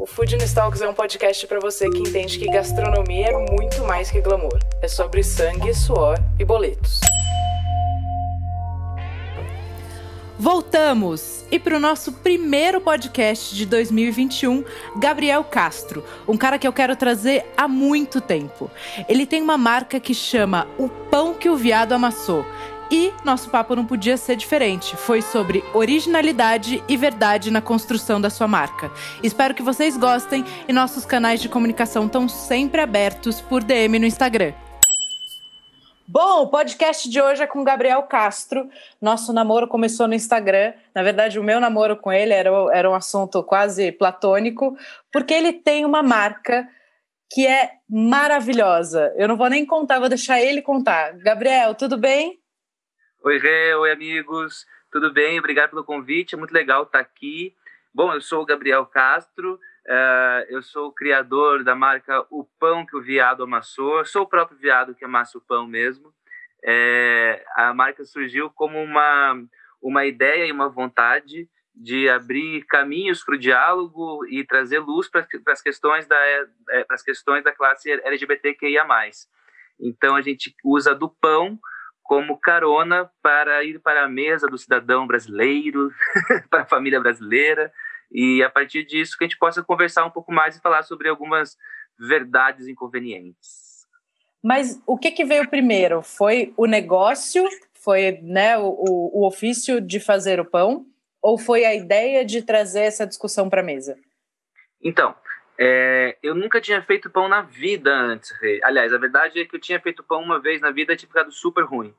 O Food Talks é um podcast para você que entende que gastronomia é muito mais que glamour. É sobre sangue, suor e boletos. Voltamos! E para o nosso primeiro podcast de 2021, Gabriel Castro, um cara que eu quero trazer há muito tempo. Ele tem uma marca que chama O Pão que o Viado Amassou e nosso papo não podia ser diferente. Foi sobre originalidade e verdade na construção da sua marca. Espero que vocês gostem e nossos canais de comunicação estão sempre abertos por DM no Instagram. Bom, o podcast de hoje é com Gabriel Castro. Nosso namoro começou no Instagram. Na verdade, o meu namoro com ele era, era um assunto quase platônico, porque ele tem uma marca que é maravilhosa. Eu não vou nem contar, vou deixar ele contar. Gabriel, tudo bem? Oi, Rê, oi, amigos. Tudo bem? Obrigado pelo convite. É muito legal estar aqui. Bom, eu sou o Gabriel Castro. Uh, eu sou o criador da marca O Pão que o Viado Amassou. Eu sou o próprio viado que amassa o pão mesmo. É, a marca surgiu como uma, uma ideia e uma vontade de abrir caminhos para o diálogo e trazer luz para as questões da é, para as questões da classe LGBTQIA+. Então a gente usa do pão como carona para ir para a mesa do cidadão brasileiro, para a família brasileira, e a partir disso que a gente possa conversar um pouco mais e falar sobre algumas verdades inconvenientes. Mas o que, que veio primeiro? Foi o negócio? Foi né, o, o ofício de fazer o pão? Ou foi a ideia de trazer essa discussão para a mesa? Então, é, eu nunca tinha feito pão na vida antes. Aliás, a verdade é que eu tinha feito pão uma vez na vida e tinha ficado super ruim.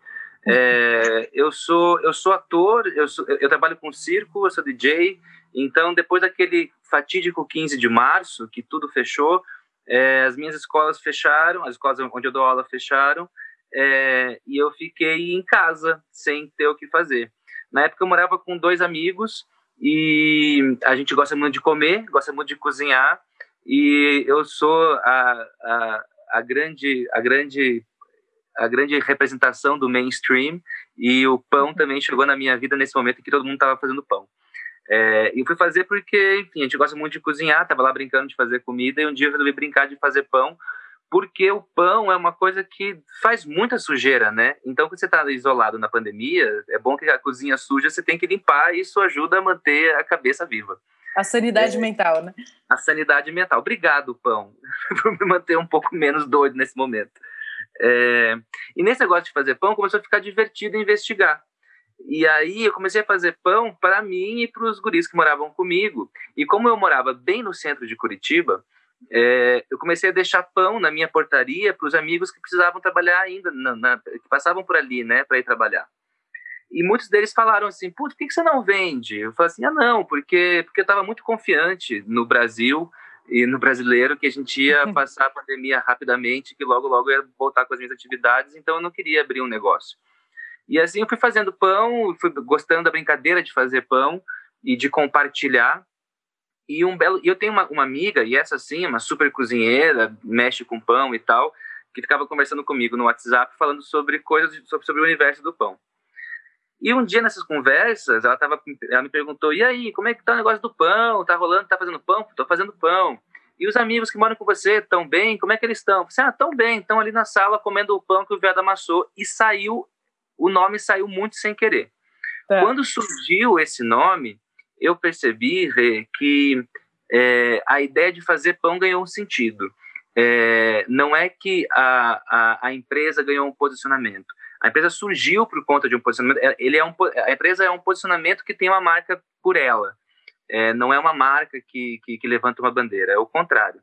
É, eu sou eu sou ator, eu, sou, eu trabalho com circo, eu sou DJ. Então, depois daquele fatídico 15 de março, que tudo fechou, é, as minhas escolas fecharam, as escolas onde eu dou aula fecharam, é, e eu fiquei em casa sem ter o que fazer. Na época, eu morava com dois amigos e a gente gosta muito de comer, gosta muito de cozinhar e eu sou a, a, a grande a grande a grande representação do mainstream e o pão uhum. também chegou na minha vida nesse momento em que todo mundo estava fazendo pão. É, e fui fazer porque, enfim, a gente gosta muito de cozinhar, estava lá brincando de fazer comida e um dia eu resolvi brincar de fazer pão, porque o pão é uma coisa que faz muita sujeira, né? Então, quando você está isolado na pandemia, é bom que a cozinha suja você tem que limpar e isso ajuda a manter a cabeça viva. A sanidade é, mental, né? A sanidade mental. Obrigado, pão, por me manter um pouco menos doido nesse momento. É, e nesse negócio de fazer pão, começou a ficar divertido investigar. E aí eu comecei a fazer pão para mim e para os guris que moravam comigo. E como eu morava bem no centro de Curitiba, é, eu comecei a deixar pão na minha portaria para os amigos que precisavam trabalhar ainda, na, na, que passavam por ali, né, para ir trabalhar. E muitos deles falaram assim, putz, por que, você não vende? Eu falei assim, ah, não, porque, porque eu estava muito confiante no Brasil e no brasileiro que a gente ia passar a pandemia rapidamente, que logo, logo ia voltar com as minhas atividades, então eu não queria abrir um negócio. E assim eu fui fazendo pão, fui gostando da brincadeira de fazer pão e de compartilhar. E um belo, eu tenho uma, uma amiga, e essa sim, uma super cozinheira, mexe com pão e tal, que ficava conversando comigo no WhatsApp falando sobre coisas sobre, sobre o universo do pão. E um dia nessas conversas, ela, tava, ela me perguntou: e aí, como é que tá o negócio do pão? Tá rolando? Tá fazendo pão? Tô fazendo pão. E os amigos que moram com você estão bem? Como é que eles estão? Você, ah, tão bem, estão ali na sala comendo o pão que o viado amassou. E saiu, o nome saiu muito sem querer. É. Quando surgiu esse nome, eu percebi, Rê, que é, a ideia de fazer pão ganhou um sentido. É, não é que a, a, a empresa ganhou um posicionamento a empresa surgiu por conta de um posicionamento. É, ele é um, a empresa é um posicionamento que tem uma marca por ela. É, não é uma marca que, que, que, levanta uma bandeira, é o contrário.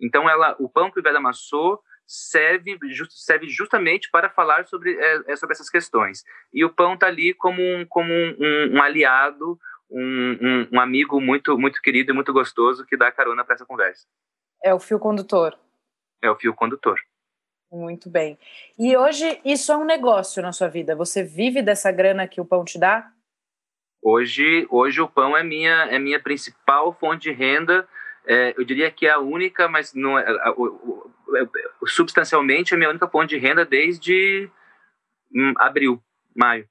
Então, ela, o pão que o velho amassou serve, just, serve justamente para falar sobre, é, é, sobre essas questões. E o pão está ali como um, como um, um, um aliado, um, um, amigo muito, muito querido e muito gostoso que dá carona para essa conversa. É o fio condutor. É o fio condutor. Muito bem. E hoje isso é um negócio na sua vida? Você vive dessa grana que o pão te dá? Hoje, hoje o pão é minha é minha principal fonte de renda. É, eu diria que é a única, mas não é, substancialmente é a minha única fonte de renda desde hum, abril, maio.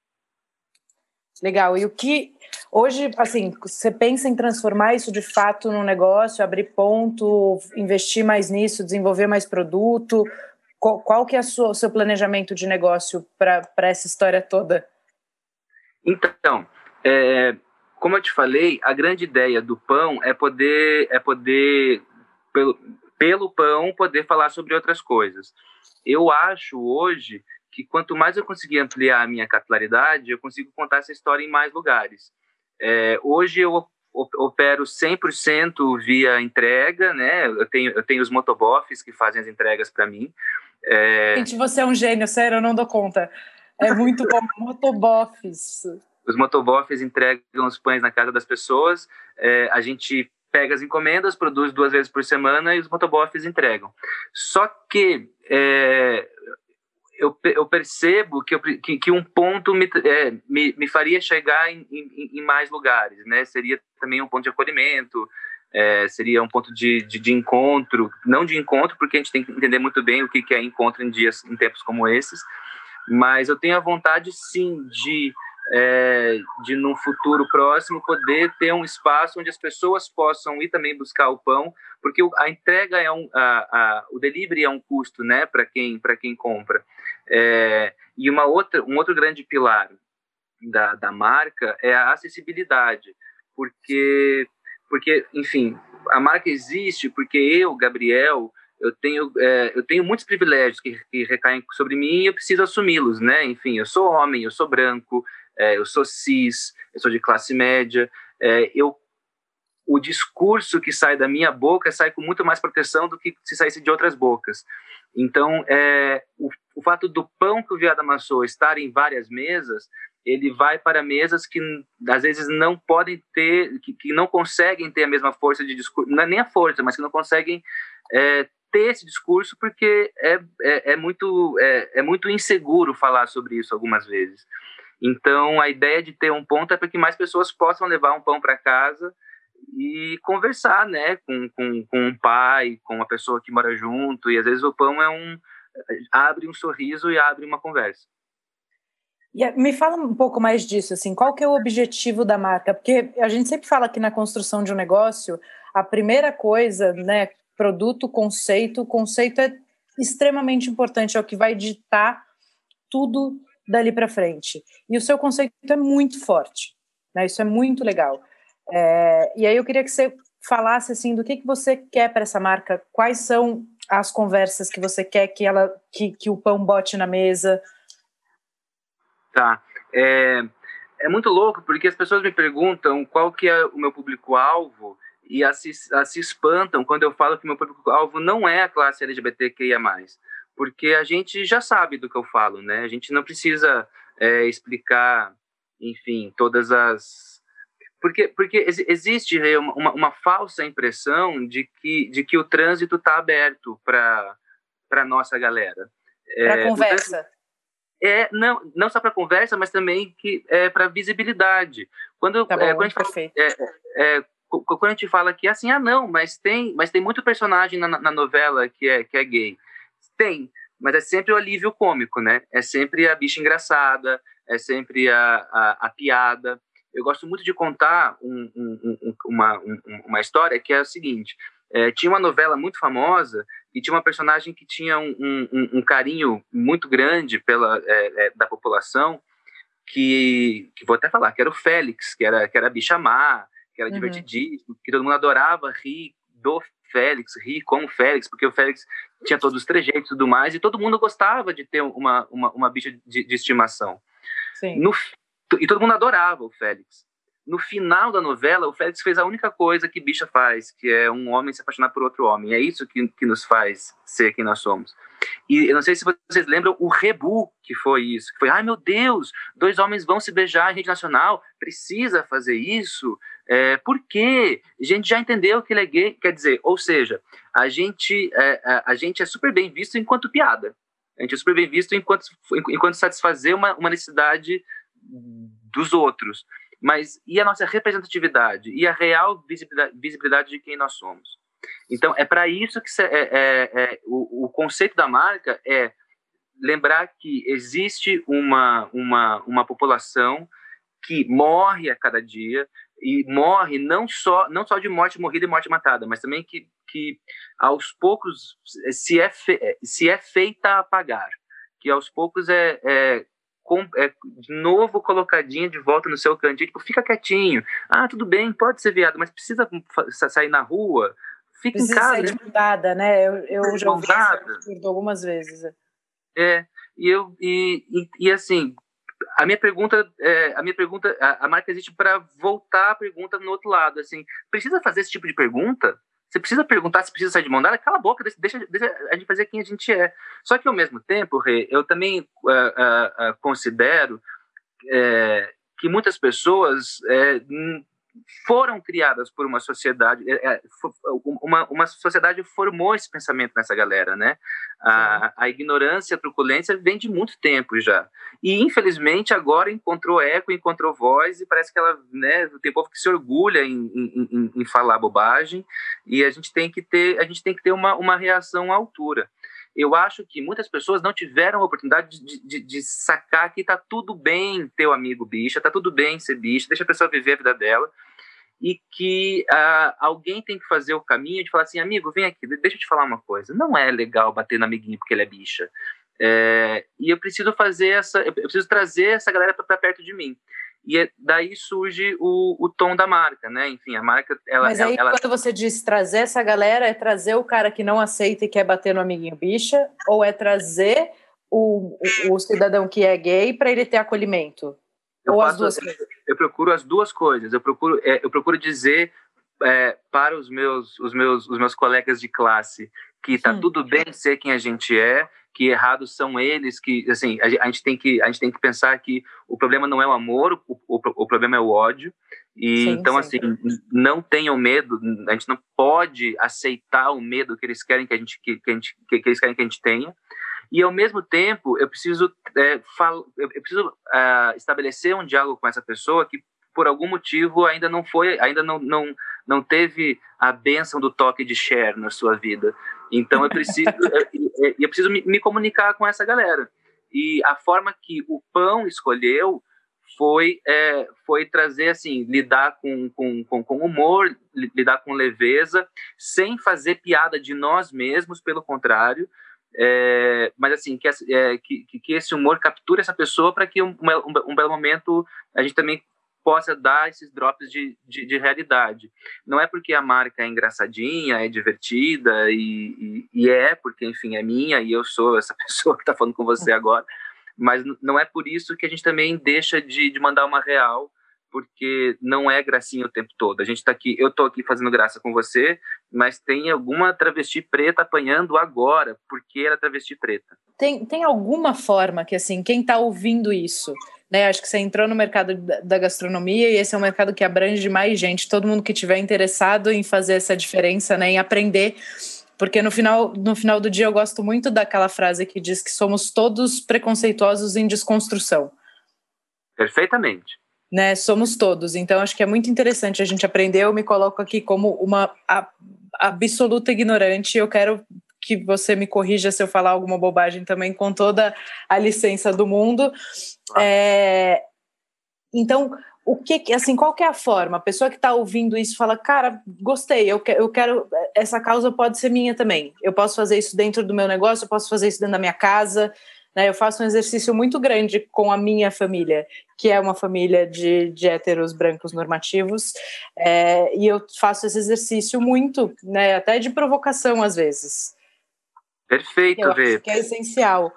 Legal. E o que hoje, assim, você pensa em transformar isso de fato num negócio, abrir ponto, investir mais nisso, desenvolver mais produto? Qual, qual que é o seu planejamento de negócio para essa história toda? Então, é, como eu te falei, a grande ideia do pão é poder, é poder pelo, pelo pão, poder falar sobre outras coisas. Eu acho hoje que quanto mais eu conseguir ampliar a minha capilaridade, eu consigo contar essa história em mais lugares. É, hoje eu opero 100% via entrega, né? Eu tenho, eu tenho os motoboffs que fazem as entregas para mim. É... Gente, você é um gênio, sério, eu não dou conta. É muito bom. motoboffs. Os motoboffs entregam os pães na casa das pessoas. É, a gente pega as encomendas, produz duas vezes por semana e os motoboffs entregam. Só que é, eu, eu, percebo que, eu, que, que, um ponto me, é, me, me, faria chegar em, em, em, mais lugares, né? Seria também um ponto de acolhimento, é, seria um ponto de, de, de, encontro, não de encontro, porque a gente tem que entender muito bem o que, que é encontro em dias, em tempos como esses, mas eu tenho a vontade, sim, de, é, de num futuro próximo poder ter um espaço onde as pessoas possam ir também buscar o pão, porque a entrega é um, a, a, o delivery é um custo, né, para quem quem compra. É, e uma outra um outro grande pilar da, da marca é a acessibilidade, porque porque, enfim, a marca existe porque eu, Gabriel, eu tenho, é, eu tenho muitos privilégios que, que recaem sobre mim e eu preciso assumi-los, né? Enfim, eu sou homem, eu sou branco, é, eu sou cis, eu sou de classe média, é, eu o discurso que sai da minha boca sai com muito mais proteção do que se saísse de outras bocas. Então, é, o, o fato do pão que o viado amassou estar em várias mesas ele vai para mesas que às vezes não podem ter, que, que não conseguem ter a mesma força de discurso, é nem a força, mas que não conseguem é, ter esse discurso porque é, é, é muito, é, é, muito inseguro falar sobre isso algumas vezes. Então, a ideia de ter um ponto é para que mais pessoas possam levar um pão para casa e conversar, né, com, com, com um pai, com uma pessoa que mora junto, e às vezes o pão é um abre um sorriso e abre uma conversa. E me fala um pouco mais disso, assim, qual que é o objetivo da marca? Porque a gente sempre fala que na construção de um negócio, a primeira coisa, né, produto, conceito, conceito é extremamente importante, é o que vai ditar tudo dali para frente. E o seu conceito é muito forte, né? Isso é muito legal. É, e aí eu queria que você falasse assim do que, que você quer para essa marca, quais são as conversas que você quer que ela que, que o pão bote na mesa, Tá. É, é muito louco porque as pessoas me perguntam qual que é o meu público-alvo e as se, se espantam quando eu falo que meu público-alvo não é a classe LGBTQIA+. Porque a gente já sabe do que eu falo, né? A gente não precisa é, explicar, enfim, todas as... Porque, porque existe uma, uma falsa impressão de que, de que o trânsito está aberto para a nossa galera. Para é, conversa é não, não só para conversa, mas também que é para visibilidade. Quando, tá bom, é, quando, a gente fala, é, é, quando a gente fala que assim, ah não, mas tem, mas tem muito personagem na, na novela que é que é gay. Tem, mas é sempre o alívio cômico, né? É sempre a bicha engraçada, é sempre a, a, a piada. Eu gosto muito de contar um, um, um, uma, uma história que é o seguinte: é, tinha uma novela muito famosa e tinha uma personagem que tinha um, um, um carinho muito grande pela é, é, da população que, que vou até falar que era o Félix que era que era bicha má que era uhum. divertidíssimo que todo mundo adorava rir do Félix rir com o Félix porque o Félix tinha todos os trejeitos e tudo mais e todo mundo gostava de ter uma uma, uma bicha de, de estimação Sim. No, e todo mundo adorava o Félix no final da novela, o Félix fez a única coisa que bicha faz, que é um homem se apaixonar por outro homem. É isso que, que nos faz ser quem nós somos. E eu não sei se vocês lembram o rebu que foi isso. Que foi, ai meu Deus, dois homens vão se beijar em rede nacional, precisa fazer isso? É, por quê? A gente já entendeu que ele é gay. Quer dizer, ou seja, a gente é, a, a gente é super bem visto enquanto piada. A gente é super bem visto enquanto, enquanto satisfazer uma, uma necessidade dos outros. Mas e a nossa representatividade? E a real visibilidade, de quem nós somos? Então, é para isso que é, é, é, o, o conceito da marca é lembrar que existe uma, uma, uma população que morre a cada dia e morre não só não só de morte morrida e morte matada, mas também que, que aos poucos se é, fe, se é feita a pagar, que aos poucos é, é, é, de novo colocadinha de volta no seu cantinho, tipo, fica quietinho, ah, tudo bem, pode ser viado, mas precisa sair na rua, fica precisa em casa. Precisa sair de mudada, né? Eu, eu já ouvi isso algumas vezes. É, e eu e, e, e assim, a minha pergunta, é, a minha pergunta, a, a marca existe para voltar a pergunta no outro lado, assim, precisa fazer esse tipo de pergunta? Você precisa perguntar se precisa sair de mão dada? Cala a boca, deixa, deixa, a gente fazer quem a gente é. Só que, ao mesmo tempo, Rê, eu também uh, uh, uh, considero que muitas pessoas foram criadas por uma sociedade, é, é, uma, uma sociedade formou esse pensamento nessa galera, né? A, a ignorância, a truculência vem de muito tempo já. E, infelizmente, agora encontrou eco, encontrou voz e parece que ela, né, tem povo que se orgulha em, em, em, em falar bobagem e a gente tem que ter, a gente tem que ter uma, uma reação à altura eu acho que muitas pessoas não tiveram a oportunidade de, de, de sacar que tá tudo bem ter amigo bicha, tá tudo bem ser bicha, deixa a pessoa viver a vida dela, e que uh, alguém tem que fazer o caminho de falar assim, amigo, vem aqui, deixa eu te falar uma coisa, não é legal bater no amiguinho porque ele é bicha, é, e eu preciso fazer essa, eu preciso trazer essa galera para perto de mim. E é, daí surge o, o tom da marca, né? Enfim, a marca. Ela, Mas aí, ela, quando você diz trazer essa galera, é trazer o cara que não aceita e quer bater no amiguinho bicha, ou é trazer o, o, o cidadão que é gay para ele ter acolhimento? Eu ou as duas coisas? Eu procuro as duas coisas. Eu procuro, é, eu procuro dizer é, para os meus, os meus, os meus colegas de classe que está tudo bem ser quem a gente é que errados são eles, que assim a, gente tem que a gente tem que pensar que o problema não é o amor, o, o, o problema é o ódio. E sim, então sim. assim, não tenham medo, a gente não pode aceitar o medo que eles querem que a gente que, que a gente que, eles querem que a gente tenha. E ao mesmo tempo, eu preciso é, fal, eu preciso uh, estabelecer um diálogo com essa pessoa que por algum motivo ainda não foi, ainda não, não, não teve a benção do toque de share na sua vida. Então eu preciso, eu, eu preciso me, me, comunicar com essa galera. E a forma que o pão escolheu foi é, foi trazer assim lidar com, com, com, com humor, lidar com leveza, sem fazer piada de nós mesmos, pelo contrário, é, mas assim que, é, que, que esse humor capture essa pessoa para que um, um, um, belo momento a gente também possa dar esses drops de, de, de, realidade. Não é porque a marca é engraçadinha, é divertida, e, e, e, é, porque, enfim, é minha e eu sou essa pessoa que está falando com você agora, mas não é por isso que a gente também deixa de, de mandar uma real, porque não é gracinha o tempo todo. A gente está aqui, eu estou aqui fazendo graça com você, mas tem alguma travesti preta apanhando agora, porque ela é travesti preta. Tem, tem alguma forma que, assim, quem está ouvindo isso né? Acho que você entrou no mercado da gastronomia e esse é um mercado que abrange mais gente, todo mundo que tiver interessado em fazer essa diferença, né? Em aprender. Porque no final, no final do dia eu gosto muito daquela frase que diz que somos todos preconceituosos em desconstrução. Perfeitamente. Né, somos todos. Então, acho que é muito interessante a gente aprender. Eu me coloco aqui como uma absoluta ignorante. Eu quero que você me corrija se eu falar alguma bobagem também, com toda a licença do mundo. É, então, o que, assim, qual que é a forma? A pessoa que está ouvindo isso fala, cara, gostei, eu, que, eu quero, essa causa pode ser minha também. Eu posso fazer isso dentro do meu negócio, eu posso fazer isso dentro da minha casa. Né? Eu faço um exercício muito grande com a minha família, que é uma família de, de héteros brancos normativos, é, e eu faço esse exercício muito, né, até de provocação às vezes. Perfeito, Vê. Que é essencial.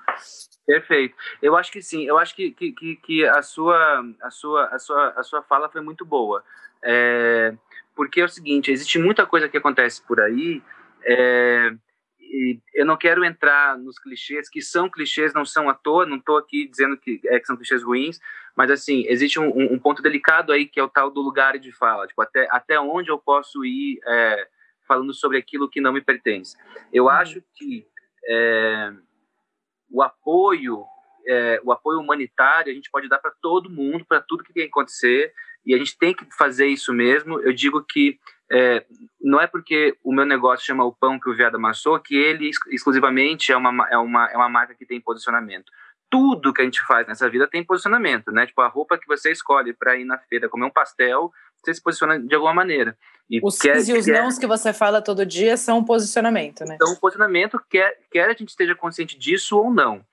Perfeito. Eu acho que sim. Eu acho que, que, que, a, sua, a, sua, a, sua, a sua fala foi muito boa. É, porque é o seguinte, existe muita coisa que acontece por aí é, e eu não quero entrar nos clichês, que são clichês, não são à toa, não estou aqui dizendo que, é, que, são clichês ruins, mas assim, existe um, um, ponto delicado aí que é o tal do lugar de fala, tipo, até, até onde eu posso ir é, falando sobre aquilo que não me pertence. Eu uhum. acho que é, o apoio, é, o apoio humanitário, a gente pode dar para todo mundo, para tudo que tem que acontecer, e a gente tem que fazer isso mesmo. Eu digo que é, não é porque o meu negócio chama o pão que o viado amassou que ele exclusivamente é uma, é uma, é uma marca que tem posicionamento. Tudo que a gente faz nessa vida tem posicionamento, né? Tipo, a roupa que você escolhe para ir na feira comer um pastel, você se posiciona de alguma maneira. E os quer, e os quer, nãos que você fala todo dia são um posicionamento, né? Então, um posicionamento, quer, quer a gente esteja consciente disso ou não.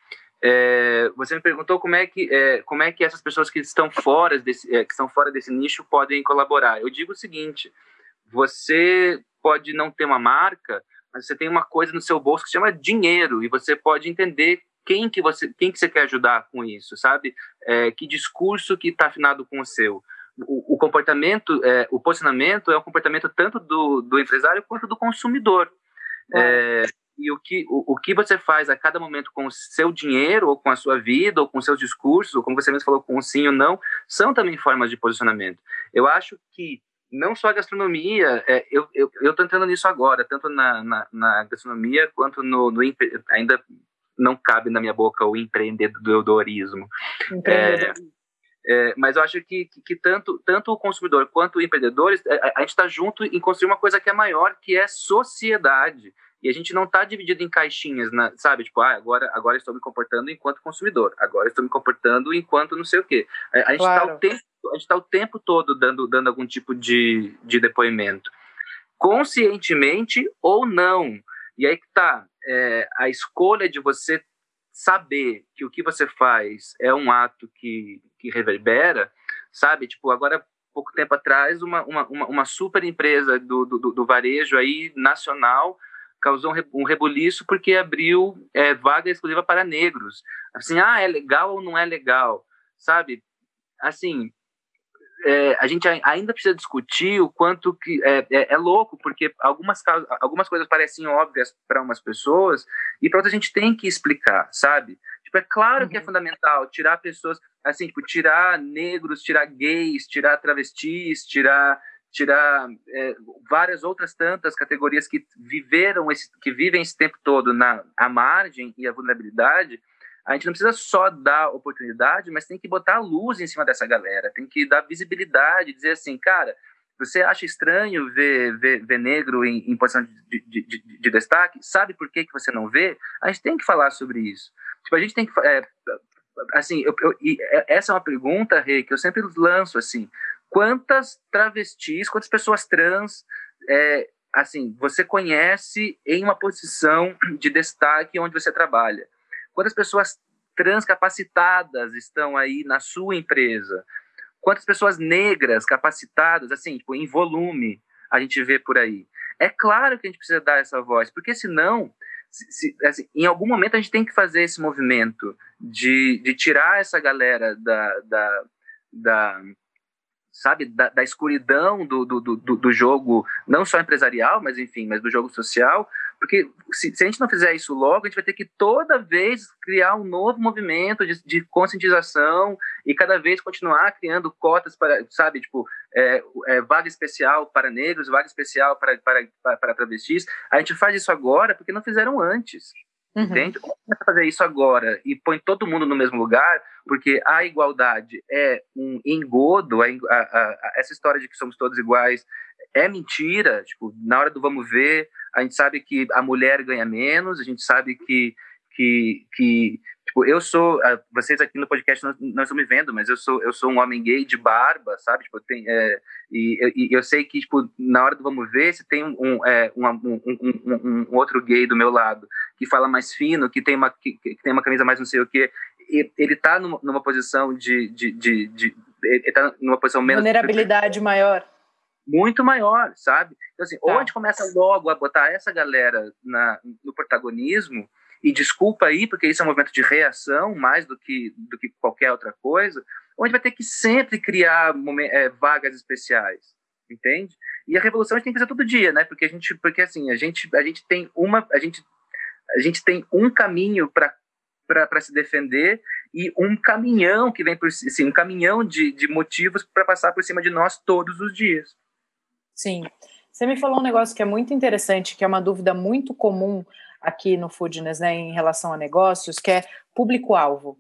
É, você me perguntou como é que é, como é que essas pessoas que estão fora desse é, que estão fora desse nicho podem colaborar. Eu digo o seguinte: você pode não ter uma marca, mas você tem uma coisa no seu bolso que se chama dinheiro e você pode entender quem que você quem que você quer ajudar com isso, sabe? É, que discurso que está afinado com o seu. O, o comportamento, é, o posicionamento é um comportamento tanto do, do empresário quanto do consumidor. É. e o que, o, o que você faz a cada momento com o seu dinheiro, ou com a sua vida, ou com seus discursos, ou como você mesmo falou, com o sim ou não, são também formas de posicionamento. Eu acho que não só a gastronomia, é, eu estou entrando nisso agora, tanto na, na, na gastronomia quanto no, no, ainda não cabe na minha boca o empreendedorismo. É, é, mas eu acho que, que, que, tanto, tanto o consumidor quanto o empreendedor, a, é, a gente está junto em construir uma coisa que é maior, que é sociedade. E a gente não está dividido em caixinhas, na, sabe? Tipo, ah, agora, agora estou me comportando enquanto consumidor, agora estou me comportando enquanto não sei o quê. A, a gente está claro. o tempo a gente está o tempo todo dando, dando algum tipo de, de depoimento, conscientemente ou não. E aí que tá, é, a escolha de você saber que o que você faz é um ato que, que reverbera, sabe? Tipo, agora, pouco tempo atrás, uma, uma, uma super empresa do, do, do varejo aí, nacional, causou um rebuliço porque abriu é, vaga exclusiva para negros. Assim, ah, é legal ou não é legal? Sabe? Assim, é, a gente ainda precisa discutir o quanto que é, é, é louco, porque algumas, algumas coisas parecem óbvias para umas pessoas e para outras a gente tem que explicar, sabe? Tipo, é claro uhum. que é uhum. fundamental tirar pessoas, assim, tipo, tirar negros, tirar gays, tirar travestis, tirar tirar é, várias outras tantas categorias que viveram esse, que vivem esse tempo todo na a margem e a vulnerabilidade a gente não precisa só dar oportunidade, mas tem que botar luz em cima dessa galera, tem que dar visibilidade, dizer assim, cara, você acha estranho ver, ver, ver negro em, em posição de, de, de, de, destaque? Sabe por que, que você não vê? A gente tem que falar sobre isso. Tipo, a gente tem que. É, assim, eu, eu, é, essa é uma pergunta, Rei, que eu sempre lanço assim. Quantas travestis, quantas pessoas trans, é, assim, você conhece em uma posição de destaque onde você trabalha? Quantas pessoas transcapacitadas estão aí na sua empresa? Quantas pessoas negras capacitadas, assim, tipo, em volume, a gente vê por aí? É claro que a gente precisa dar essa voz, porque senão, se, se, assim, em algum momento a gente tem que fazer esse movimento de, de tirar essa galera da, da, da sabe, da, da escuridão do, do, do, do, jogo, não só empresarial, mas enfim, mas do jogo social, porque se, se, a gente não fizer isso logo, a gente vai ter que toda vez criar um novo movimento de, de conscientização e cada vez continuar criando cotas para, sabe, tipo, é, é, vaga especial para negros, vaga especial para, para, para, travestis. A gente faz isso agora porque não fizeram antes. Uhum. Entende? Começa a fazer isso agora e põe todo mundo no mesmo lugar, porque a igualdade é um engodo, a, a, a, essa história de que somos todos iguais é mentira. Tipo, na hora do vamos ver, a gente sabe que a mulher ganha menos, a gente sabe que, que, que Tipo, eu sou, ah, vocês aqui no podcast não, não estão me vendo, mas eu sou, eu sou um homem gay de barba, sabe? Tipo, tem, é, e, e, eu sei que, tipo, na hora do vamos ver, se tem um, é, um, um, um, um, outro gay do meu lado que fala mais fino, que tem uma, que, que tem uma camisa mais não sei o quê, ele tá numa, numa posição de, de, de, de, ele tá numa posição menos... Vulnerabilidade maior. Muito maior, sabe? Então, assim, tá. ou a gente começa logo a botar essa galera na, no protagonismo, e desculpa aí, porque isso é um movimento de reação mais do que, do que qualquer outra coisa, onde vai ter que sempre criar é, vagas especiais, entende? E a revolução a gente tem que fazer todo dia, né? Porque a gente, porque assim, a gente, a gente tem uma, a gente, a gente tem um caminho para para se defender e um caminhão que vem por assim, um caminhão de, de motivos para passar por cima de nós todos os dias. Sim. Você me falou um negócio que é muito interessante, que é uma dúvida muito comum aqui no Foodness, né, em relação a negócios, que é público-alvo.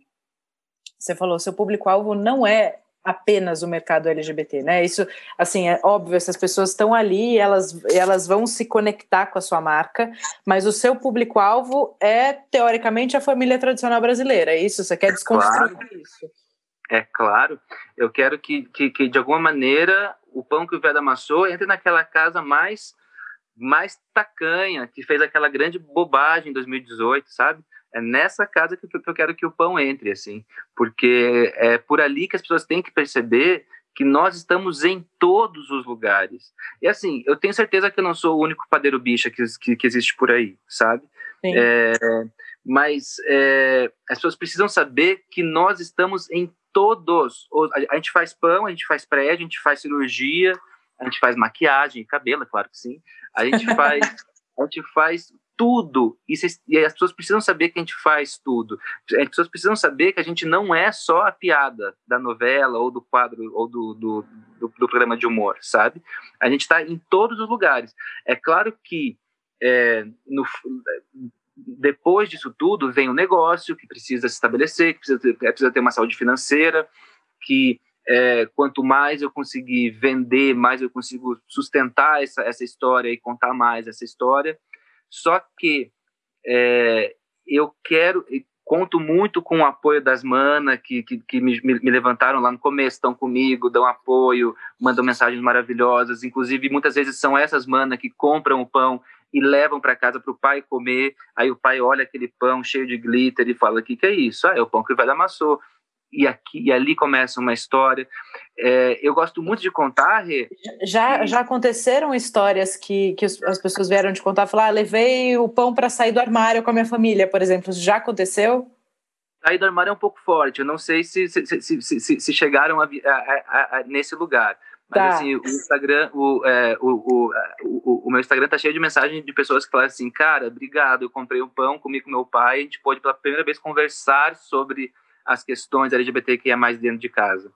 Você falou, seu público-alvo não é apenas o mercado LGBT, né? Isso, assim, é óbvio, essas pessoas estão ali, elas, elas vão se conectar com a sua marca, mas o seu público-alvo é, teoricamente, a família tradicional brasileira, é isso? Você quer desconstruir claro. isso? É claro, eu quero que, que, que, de alguma maneira o pão que o Veda amassou entre naquela casa mais mais tacanha, que fez aquela grande bobagem em 2018, sabe? É nessa casa que eu quero que o pão entre, assim, porque é por ali que as pessoas têm que perceber que nós estamos em todos os lugares. E assim, eu tenho certeza que eu não sou o único padeiro bicha que, que, que existe por aí, sabe? É, mas é, as pessoas precisam saber que nós estamos em todos. A gente faz pão, a gente faz prédio, a gente faz cirurgia, a gente faz maquiagem, cabelo, claro que sim. A gente faz, a gente faz tudo. E, e, as pessoas precisam saber que a gente faz tudo. As pessoas precisam saber que a gente não é só a piada da novela ou do quadro ou do, do, do, do programa de humor, sabe? A gente está em todos os lugares. É claro que é, no, depois disso tudo vem o negócio que precisa se estabelecer, que precisa ter, precisa ter uma saúde financeira, que é, quanto mais eu conseguir vender, mais eu consigo sustentar essa, essa história e contar mais essa história. Só que é, eu quero, conto muito com o apoio das manas que, que, que me, me, levantaram lá no começo, estão comigo, dão apoio, mandam mensagens maravilhosas. Inclusive, muitas vezes são essas manas que compram o pão e levam para casa para o pai comer. Aí o pai olha aquele pão cheio de glitter e fala: O que, que é isso? Ah, é o pão que o velho amassou e aqui e ali começa uma história. É, eu gosto muito de contar. Já, já aconteceram histórias que, que as pessoas vieram de contar, falar, ah, levei o pão para sair do armário com a minha família, por exemplo. Já aconteceu? Sair do armário é um pouco forte. Eu não sei se, se, se, se, se chegaram a, a, a, nesse lugar. Mas tá. assim, o Instagram, o, é, o, o, o, o, meu Instagram tá cheio de mensagens de pessoas que falam assim, cara, obrigado, eu comprei um pão, comi com meu pai, a gente pôde pela primeira vez conversar sobre as questões LGBTQIA mais dentro de casa.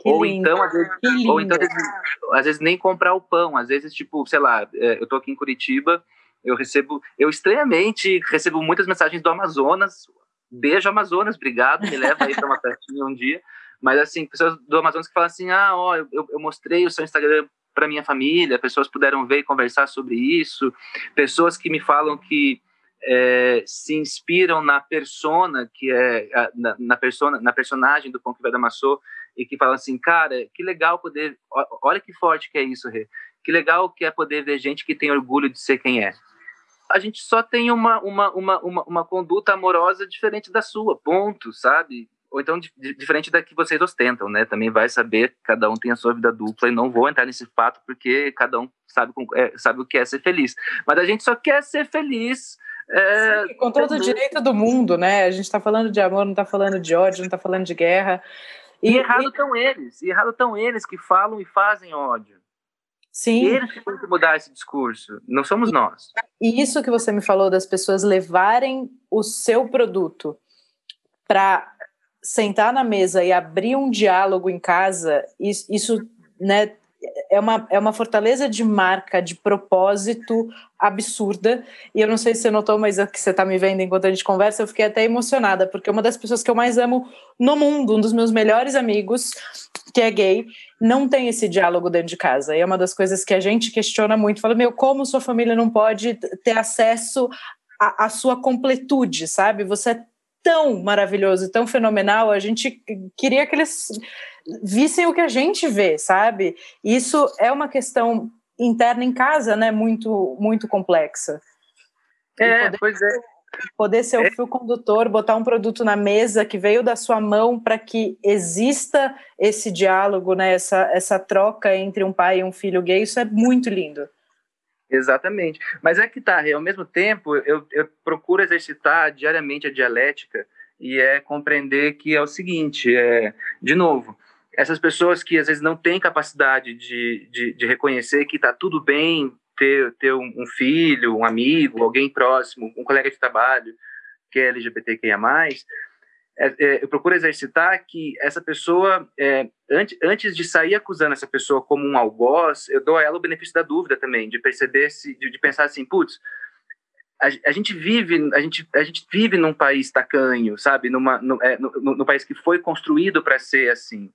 Que ou lindo, então, às vezes, ou então às vezes, às vezes, nem comprar o pão, às vezes, tipo, sei lá, é, eu tô aqui em Curitiba, eu recebo, eu estranhamente recebo muitas mensagens do Amazonas, beijo Amazonas, obrigado, me leva aí para uma festinha um dia, mas assim, pessoas do Amazonas que falam assim, ah, ó, eu, eu mostrei o seu Instagram para minha família, pessoas puderam ver e conversar sobre isso, pessoas que me falam que é, se inspiram na persona que é na, na, persona na personagem do Pão que Amassou e que falam assim cara que legal poder olha que forte que é isso Rê. que legal que é poder ver gente que tem orgulho de ser quem é a gente só tem uma uma, uma, uma, uma conduta amorosa diferente da sua ponto sabe ou então diferente da que vocês ostentam, né? Também vai saber, cada um tem a sua vida dupla e não vou entrar nesse fato porque cada um sabe, é, sabe o que é ser feliz. Mas a gente só quer ser feliz é, Sim, com todo o direito do mundo, né? A gente está falando de amor, não está falando de ódio, não está falando de guerra. E, e errado estão eles, e errado estão eles que falam e fazem ódio. Sim. Eles que têm que mudar esse discurso, não somos nós. E isso que você me falou das pessoas levarem o seu produto para sentar na mesa e abrir um diálogo em casa, isso, isso né, é uma, é uma fortaleza de marca, de propósito absurda. E eu não sei se você notou, mas é que você está me vendo enquanto a gente conversa, eu fiquei até emocionada, porque é uma das pessoas que eu mais amo no mundo, um dos meus melhores amigos, que é gay, não tem esse diálogo dentro de casa. E é uma das coisas que a gente questiona muito. Fala, meu, como sua família não pode ter acesso à, à sua completude, sabe? Você é tão maravilhoso, tão fenomenal, a gente queria que eles vissem o que a gente vê, sabe? Isso é uma questão interna em casa, né? Muito, muito complexa. É, poder, pois é. Poder ser é. o fio condutor, botar um produto na mesa que veio da sua mão para que exista esse diálogo, né? Essa, essa troca entre um pai e um filho gay, isso é muito lindo. Exatamente. Mas é que tá, ao mesmo tempo, eu, eu procuro exercitar diariamente a dialética e é compreender que é o seguinte, é, de novo, essas pessoas que às vezes não têm capacidade de, de, de reconhecer que está tudo bem ter, ter um, um, filho, um amigo, alguém próximo, um colega de trabalho que é LGBTQIA+, é, é, eu procuro exercitar que essa pessoa, é, antes, antes de sair acusando essa pessoa como um algoz, eu dou a ela o benefício da dúvida também, de perceber, se, de, de pensar assim, putz, a, a, gente vive a gente, a gente vive num país tacanho, sabe? Numa, no, é, no, no, no país que foi construído para ser assim.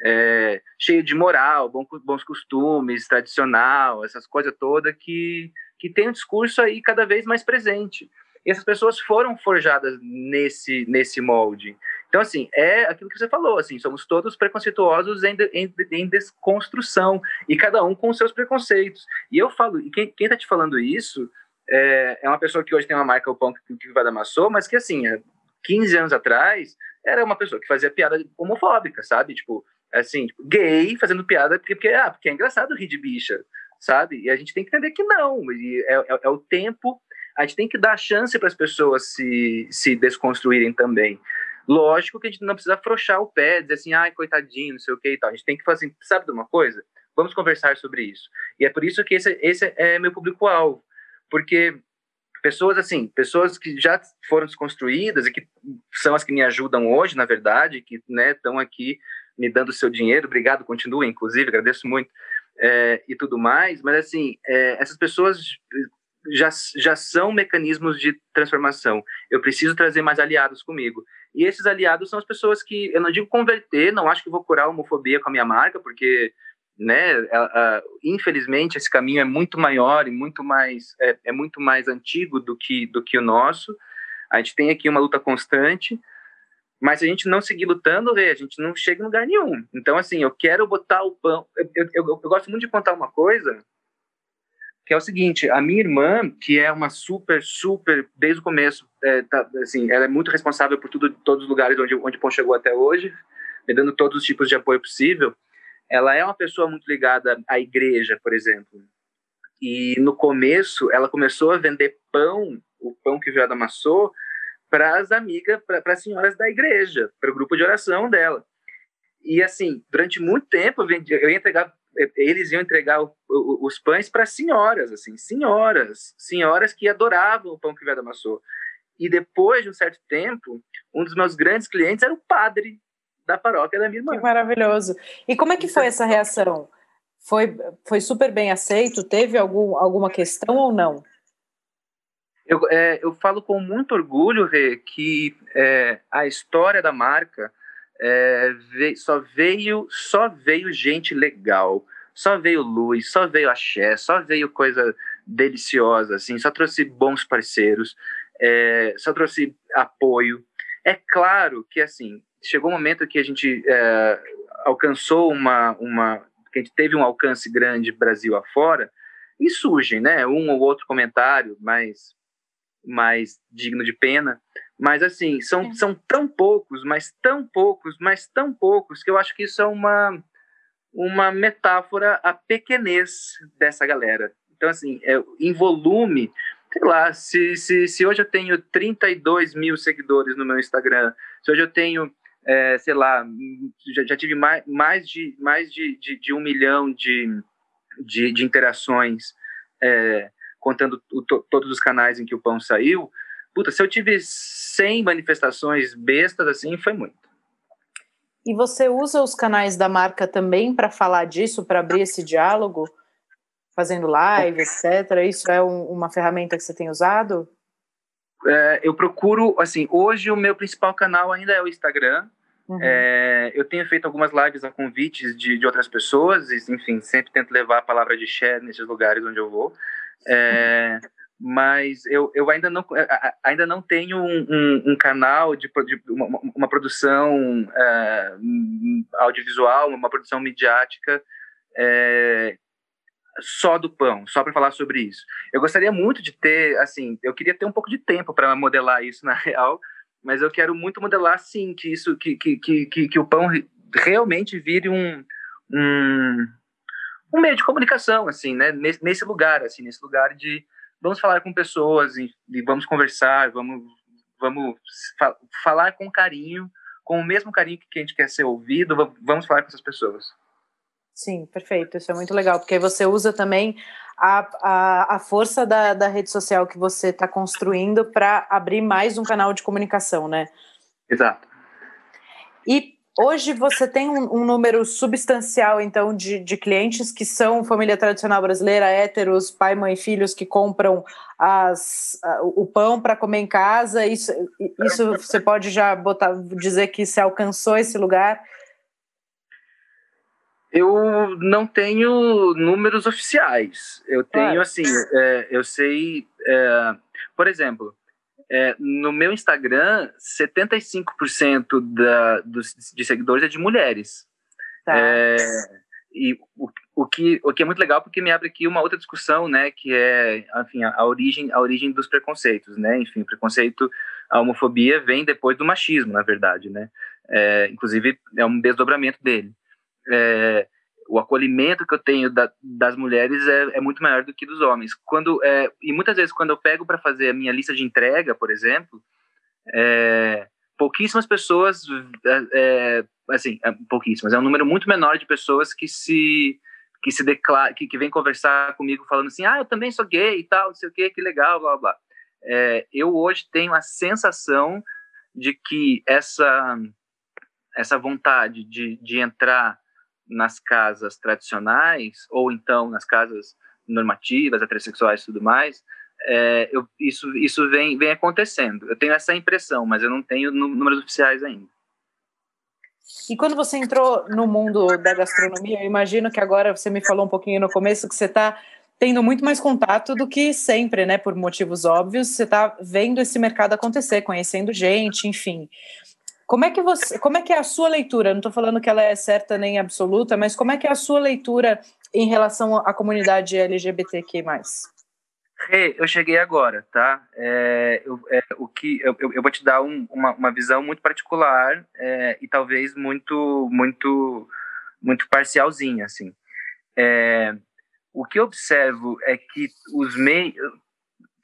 É, cheio de moral, bom, bons costumes, tradicional, essas coisas todas que, que tem um discurso aí cada vez mais presente. E essas pessoas foram forjadas nesse, nesse molde. Então, assim, é aquilo que você falou, assim, somos todos preconceituosos em, em, em desconstrução, e cada um com seus preconceitos. E eu falo, e quem, quem tá te falando isso é, é uma pessoa que hoje tem uma marca, o Pão que, que vai da Maçô, mas que, assim, há 15 anos atrás, era uma pessoa que fazia piada homofóbica, sabe? Tipo, assim, tipo, gay fazendo piada porque, porque, ah, porque é engraçado rir de bicha, sabe? E a gente tem que entender que não, é, é, é o tempo, a gente tem que dar chance para as pessoas se, se desconstruírem também. Lógico que a gente não precisa afrouxar o pé, dizer assim, ai, coitadinho, não sei o que e tal. A gente tem que fazer, sabe de uma coisa? Vamos conversar sobre isso. E é por isso que esse, esse é meu público-alvo. Porque pessoas assim, pessoas que já foram desconstruídas e que são as que me ajudam hoje, na verdade, que estão né, aqui me dando seu dinheiro, obrigado, continua, inclusive, agradeço muito, é, e tudo mais, mas assim, é, essas pessoas já, já são mecanismos de transformação. Eu preciso trazer mais aliados comigo. E esses aliados são as pessoas que, eu não digo converter, não acho que vou curar a homofobia com a minha marca, porque, né, infelizmente, esse caminho é muito maior e muito mais, é, é muito mais antigo do que, do que o nosso. A gente tem aqui uma luta constante, mas se a gente não seguir lutando, a gente não chega em lugar nenhum. Então, assim, eu quero botar o pão. Eu, eu, eu gosto muito de contar uma coisa que é o seguinte, a minha irmã, que é uma super, super, desde o começo, é, tá, assim, ela é muito responsável por tudo, todos os lugares onde, onde o Pão chegou até hoje, me dando todos os tipos de apoio possível. Ela é uma pessoa muito ligada à igreja, por exemplo. E no começo, ela começou a vender pão, o pão que Viada amassou, para as amigas, para as senhoras da igreja, para o grupo de oração dela. E assim, durante muito tempo eu ia entregar eles iam entregar o, o, os pães para senhoras, assim, senhoras, senhoras que adoravam o pão que Veda amassou. E depois de um certo tempo, um dos meus grandes clientes era o padre da paróquia da minha irmã. Que maravilhoso. E como é que foi essa reação? Foi, foi super bem aceito? Teve algum, alguma questão ou não? Eu, é, eu falo com muito orgulho, Rê, que é, a história da marca é, veio, só veio só veio gente legal, só veio luz, só veio axé, só veio coisa deliciosa, assim, só trouxe bons parceiros, é, só trouxe apoio. É claro que, assim, chegou um momento que a gente é, alcançou uma, uma, que a gente teve um alcance grande Brasil afora, e surgem, né, um ou outro comentário mais, mais digno de pena, mas, assim, são, são tão poucos, mas tão poucos, mas tão poucos, que eu acho que isso é uma, uma metáfora a pequenez dessa galera. Então, assim, é, em volume, sei lá, se, se, se hoje eu tenho 32 mil seguidores no meu Instagram, se hoje eu tenho, é, sei lá, já, já tive mais, mais, de, mais de, de, de um milhão de, de, de interações, é, contando o, to, todos os canais em que o pão saiu, Puta, se eu tive 100 manifestações bestas assim, foi muito. E você usa os canais da marca também para falar disso, para abrir esse diálogo, fazendo live, etc. Isso é um, uma ferramenta que você tem usado? É, eu procuro, assim, hoje o meu principal canal ainda é o Instagram. Uhum. É, eu tenho feito algumas lives a convites de, de outras pessoas, e, enfim, sempre tento levar a palavra de share nesses lugares onde eu vou. É, mas eu, eu ainda, não, ainda não tenho um, um, um canal de, de uma, uma, produção é, audiovisual, uma produção midiática é, só do pão, só para falar sobre isso. Eu gostaria muito de ter, assim, eu queria ter um pouco de tempo para modelar isso na real, mas eu quero muito modelar, sim, que isso, que, que, que, que, que o pão realmente vire um, um, um meio de comunicação, assim, né, nesse, nesse lugar, assim, nesse lugar de vamos falar com pessoas e, e vamos conversar, vamos, vamos fa falar com carinho, com o mesmo carinho que a gente quer ser ouvido, vamos falar com essas pessoas. Sim, perfeito. Isso é muito legal, porque você usa também a, a, a força da, da rede social que você está construindo para abrir mais um canal de comunicação, né? Exato. E Hoje você tem um, um número substancial, então, de, de, clientes que são família tradicional brasileira, héteros, pai, mãe, filhos, que compram as, o pão para comer em casa. Isso, isso você pode já botar, dizer que se alcançou esse lugar? Eu não tenho números oficiais. Eu tenho, claro. assim, é, eu sei, é, por exemplo, é, no meu Instagram, 75% da, dos, de seguidores é de mulheres. Tá. É, e o, o, que, o que é muito legal porque me abre aqui uma outra discussão, né, que é, enfim, a, a origem, a origem dos preconceitos, né, enfim, preconceito, a homofobia vem depois do machismo, na verdade, né, é, inclusive é um desdobramento dele. É, o acolhimento que eu tenho da, das mulheres é, é, muito maior do que dos homens. Quando é, e muitas vezes quando eu pego para fazer a minha lista de entrega, por exemplo, é, pouquíssimas pessoas, é, é, assim, é, pouquíssimas, é um número muito menor de pessoas que se que se declara, que, que vem conversar comigo falando assim, ah, eu também sou gay e tal, não sei o que, que legal, blá blá. eu hoje tenho a sensação de que essa essa vontade de, de entrar nas casas tradicionais, ou então nas casas normativas, heterossexuais e tudo mais, é, eu, isso, isso vem, vem acontecendo. Eu tenho essa impressão, mas eu não tenho números oficiais ainda. E quando você entrou no mundo da gastronomia, eu imagino que agora você me falou um pouquinho no começo que você está tendo muito mais contato do que sempre, né? Por motivos óbvios, você está vendo esse mercado acontecer, conhecendo gente, enfim. Como é que você, como é que é a sua leitura? Não estou falando que ela é certa nem absoluta, mas como é que é a sua leitura em relação à comunidade LGBTQ+. Hey, eu cheguei agora, tá? É, eu, é, o que eu, eu, vou te dar um, uma, uma visão muito particular é, e talvez muito muito muito parcialzinha, assim. É, o que eu observo é que os meios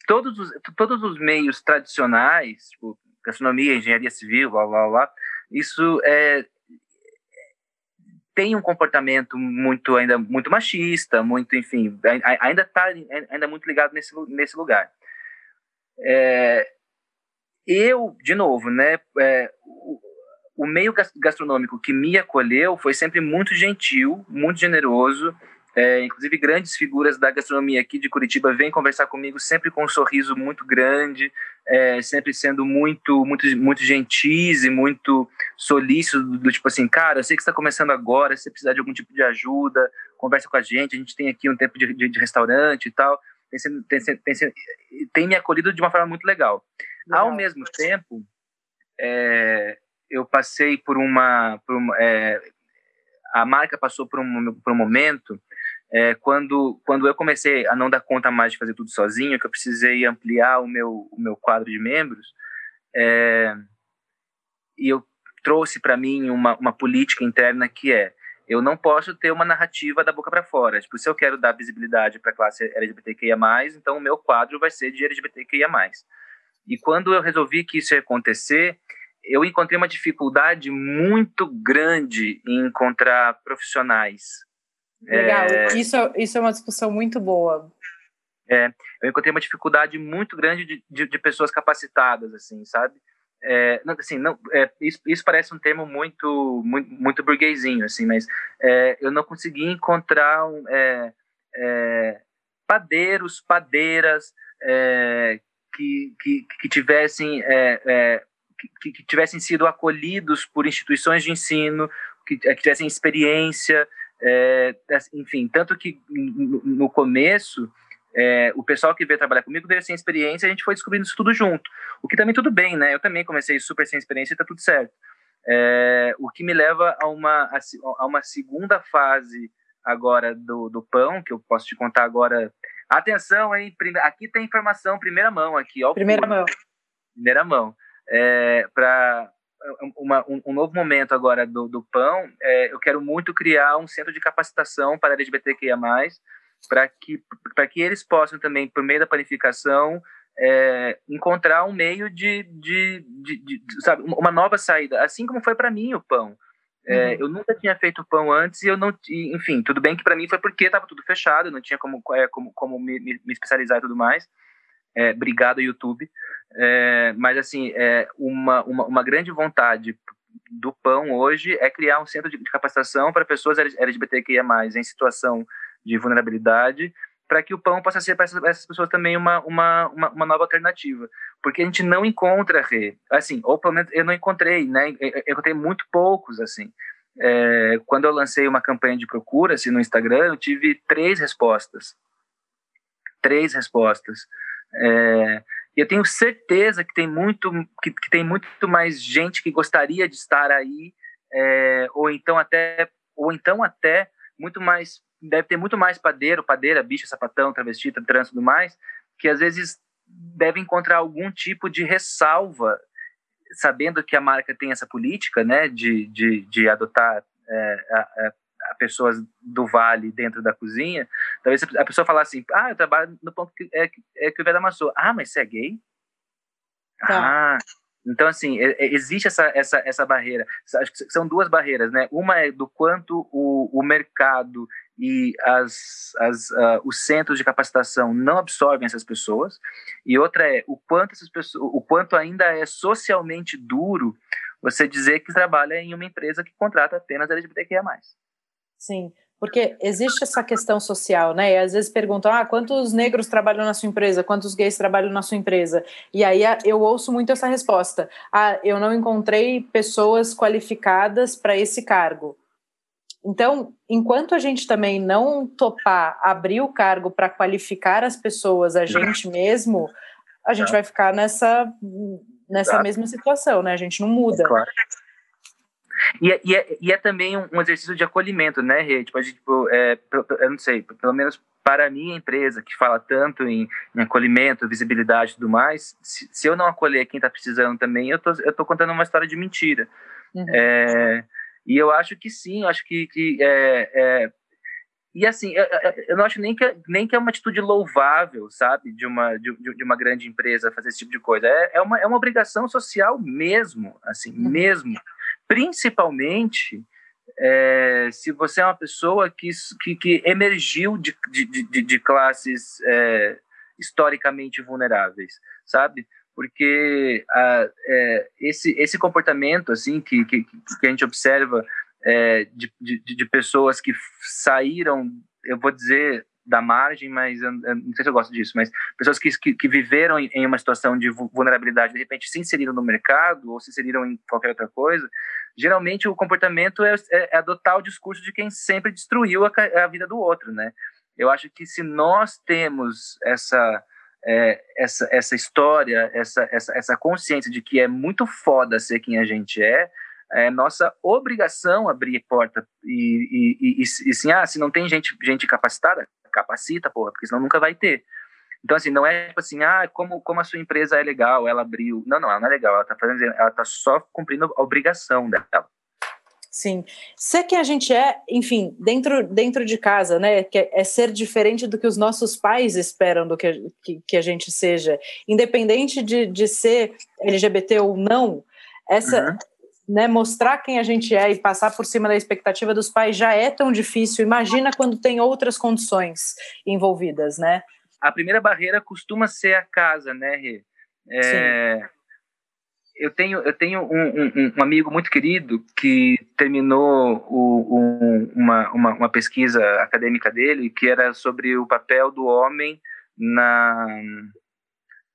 todos os, todos os meios tradicionais, tipo, gastronomia, engenharia civil, blá, blá, blá, isso é, tem um comportamento muito ainda muito machista, muito, enfim, ainda está ainda muito ligado nesse, nesse lugar. É, eu, de novo, né, é, o, o meio gastronômico que me acolheu foi sempre muito gentil, muito generoso, é, inclusive, grandes figuras da gastronomia aqui de Curitiba vêm conversar comigo sempre com um sorriso muito grande, é, sempre sendo muito, muito, muito gentis e muito solícito, do, tipo assim, cara, eu sei que está começando agora, se você precisar de algum tipo de ajuda, conversa com a gente, a gente tem aqui um tempo de, de, de restaurante e tal. Tem, tem, tem, tem, me acolhido de uma forma muito legal. legal. Ao mesmo tempo, é, eu passei por uma, por uma é, a marca passou por um, por um momento é, quando, quando eu comecei a não dar conta mais de fazer tudo sozinho, que eu precisei ampliar o meu, o meu quadro de membros, é, e eu trouxe para mim uma, uma política interna que é eu não posso ter uma narrativa da boca para fora. Tipo, se eu quero dar visibilidade para a classe LGBTQIA+, então o meu quadro vai ser de LGBTQIA+. E quando eu resolvi que isso ia acontecer, eu encontrei uma dificuldade muito grande em encontrar profissionais Legal, é... isso, isso é uma discussão muito boa. É, eu encontrei uma dificuldade muito grande de, de, de pessoas capacitadas, assim, sabe? É, não, assim, não, é, isso, isso, parece um termo muito, muito, muito burguesinho, assim, mas é, eu não consegui encontrar um, é, é, padeiros, padeiras é, que, que, que, tivessem que, que, tivessem sido acolhidos por instituições de ensino, que, que tivessem experiência, é, enfim, tanto que no começo, é, o pessoal que veio trabalhar comigo veio sem experiência e a gente foi descobrindo isso tudo junto. O que também tudo bem, né? Eu também comecei super sem experiência e tá tudo certo. É, o que me leva a uma, a uma segunda fase agora do, do pão, que eu posso te contar agora. Atenção, hein? Aqui tem informação, primeira mão aqui. Ó, primeira mão. Primeira mão. É, para uma, um, um, novo momento agora do, do pão, é, eu quero muito criar um centro de capacitação para LGBTQIA+, para que, para que eles possam também, por meio da panificação, é, encontrar um meio de, de, de, de, sabe, uma nova saída, assim como foi para mim o pão. É, uhum. Eu nunca tinha feito pão antes e eu não, enfim, tudo bem que para mim foi porque estava tudo fechado, não tinha como, é, como, como me, me especializar e tudo mais. É, obrigado, YouTube. É, mas, assim, é uma, uma, uma, grande vontade do pão hoje é criar um centro de capacitação para pessoas LGBTQIA+, em situação de vulnerabilidade, para que o pão possa ser para essas, pessoas também uma, uma, uma, uma, nova alternativa. Porque a gente não encontra, assim, ou pelo menos eu não encontrei, né? Eu encontrei muito poucos, assim. É, quando eu lancei uma campanha de procura assim, no Instagram, eu tive três respostas. Três respostas. É, eu tenho certeza que tem muito, que, que, tem muito mais gente que gostaria de estar aí, é, ou então até, ou então até muito mais deve ter muito mais padeiro, padeira, bicha, sapatão, travestita, trans tudo mais, que às vezes deve encontrar algum tipo de ressalva, sabendo que a marca tem essa política, né, de, de, de adotar é, a, a, pessoas do vale dentro da cozinha, talvez a pessoa falar assim, ah, eu trabalho no ponto que, é, é que o Vera amassou. Ah, mas você é gay? Tá. Ah, então, assim, existe essa, essa, essa barreira. Acho que são duas barreiras, né? Uma é do quanto o, o mercado e as, as, uh, os centros de capacitação não absorvem essas pessoas e outra é o quanto essas pessoas, o quanto ainda é socialmente duro você dizer que trabalha em uma empresa que contrata apenas LGBTQIA+. Sim, porque existe essa questão social, né? E às vezes perguntam: ah, quantos negros trabalham na sua empresa? Quantos gays trabalham na sua empresa? E aí eu ouço muito essa resposta: ah, eu não encontrei pessoas qualificadas para esse cargo. Então, enquanto a gente também não topar abrir o cargo para qualificar as pessoas, a gente mesmo, a gente vai ficar nessa, nessa mesma situação, né? A gente não muda. Claro. E, é, e, é, e é também um, exercício de acolhimento, né, Rê? Tipo, a gente, tipo, é, eu não sei, pelo menos para a minha empresa, que fala tanto em, em acolhimento, visibilidade e tudo mais, se, se eu não acolher quem está precisando também, eu tô, eu tô contando uma história de mentira. Uhum. É, e eu acho que sim, acho que, que é, é, e assim, eu, eu, não acho nem que, nem que é uma atitude louvável, sabe, de uma, de, de uma grande empresa fazer esse tipo de coisa. É, é, uma, é uma obrigação social mesmo, assim, uhum. mesmo. Principalmente é, se você é uma pessoa que, que, que emergiu de, de, de, de classes é, historicamente vulneráveis, sabe? porque a, é, esse, esse comportamento assim que, que, que a gente observa é, de, de, de, pessoas que saíram, eu vou dizer da margem, mas eu, eu não sei se eu gosto disso, mas pessoas que, que, que, viveram em uma situação de vulnerabilidade, de repente se inseriram no mercado ou se inseriram em qualquer outra coisa, geralmente o comportamento é, é, é adotar o discurso de quem sempre destruiu a, a vida do outro, né? Eu acho que se nós temos essa é, essa, essa história, essa, essa, essa consciência de que é muito foda ser quem a gente é, é nossa obrigação abrir porta e, e, e, e, sim, ah, se não tem gente, gente capacitada, capacita, porra, porque senão nunca vai ter. Então, assim, não é tipo assim, ah, como, como a sua empresa é legal, ela abriu. Não, não, ela não é legal, ela tá fazendo, ela tá só cumprindo a obrigação dela. Sim. Ser quem a gente é, enfim, dentro, dentro de casa, né? Que é, ser diferente do que os nossos pais esperam do que, que, que, a gente seja. Independente de, de ser LGBT ou não, essa. Uhum. Né, mostrar quem a gente é e passar por cima da expectativa dos pais já é tão difícil. Imagina quando tem outras condições envolvidas, né? A primeira barreira costuma ser a casa, né, Rê? É, eu tenho, eu tenho um, um, um, amigo muito querido que terminou o, um, uma, uma, uma, pesquisa acadêmica dele que era sobre o papel do homem na,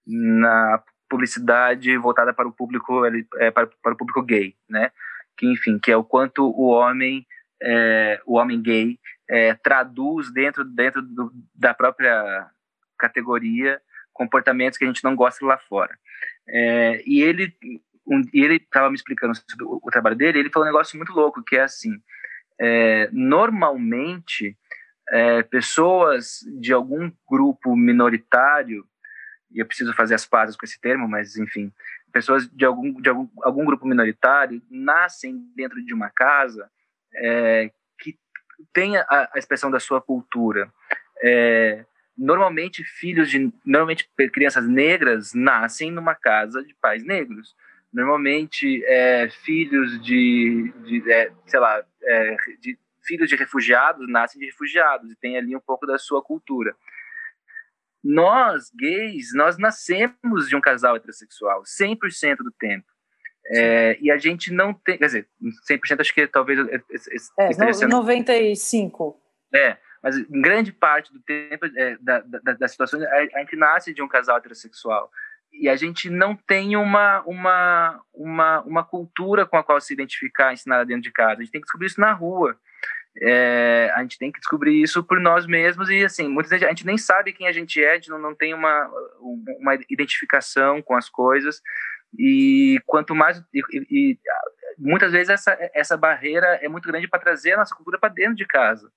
na publicidade voltada para o público é, para, para o público gay, né? Que enfim, que é o quanto o homem é, o homem gay é, traduz dentro dentro do, da própria categoria comportamentos que a gente não gosta lá fora. É, e ele um, ele estava me explicando sobre o, o, trabalho dele, ele falou um negócio muito louco, que é assim, é, normalmente é, pessoas de algum grupo minoritário, e eu preciso fazer as pazes com esse termo, mas enfim, pessoas de algum, de algum, algum grupo minoritário nascem dentro de uma casa é, que tem a, a, expressão da sua cultura. É, normalmente filhos de normalmente crianças negras nascem numa casa de pais negros normalmente é, filhos de, de é, sei lá é, de filhos de refugiados nascem de refugiados e tem ali um pouco da sua cultura nós gays nós nascemos de um casal heterossexual 100% do tempo É, e a gente não tem, quer dizer, 100% acho que talvez... É, sendo, 95%. É, mas grande parte do tempo, é, da, da, das situações, a, a gente nasce de um casal heterossexual e a gente não tem uma, uma, uma, uma cultura com a qual se identificar ensinada dentro de casa. A gente tem que descobrir isso na rua. É, a gente tem que descobrir isso por nós mesmos e assim muitas vezes a gente nem sabe quem a gente é, a gente não, não tem uma, uma identificação com as coisas e quanto mais e, e muitas vezes essa, essa barreira é muito grande para trazer a nossa cultura para dentro de casa.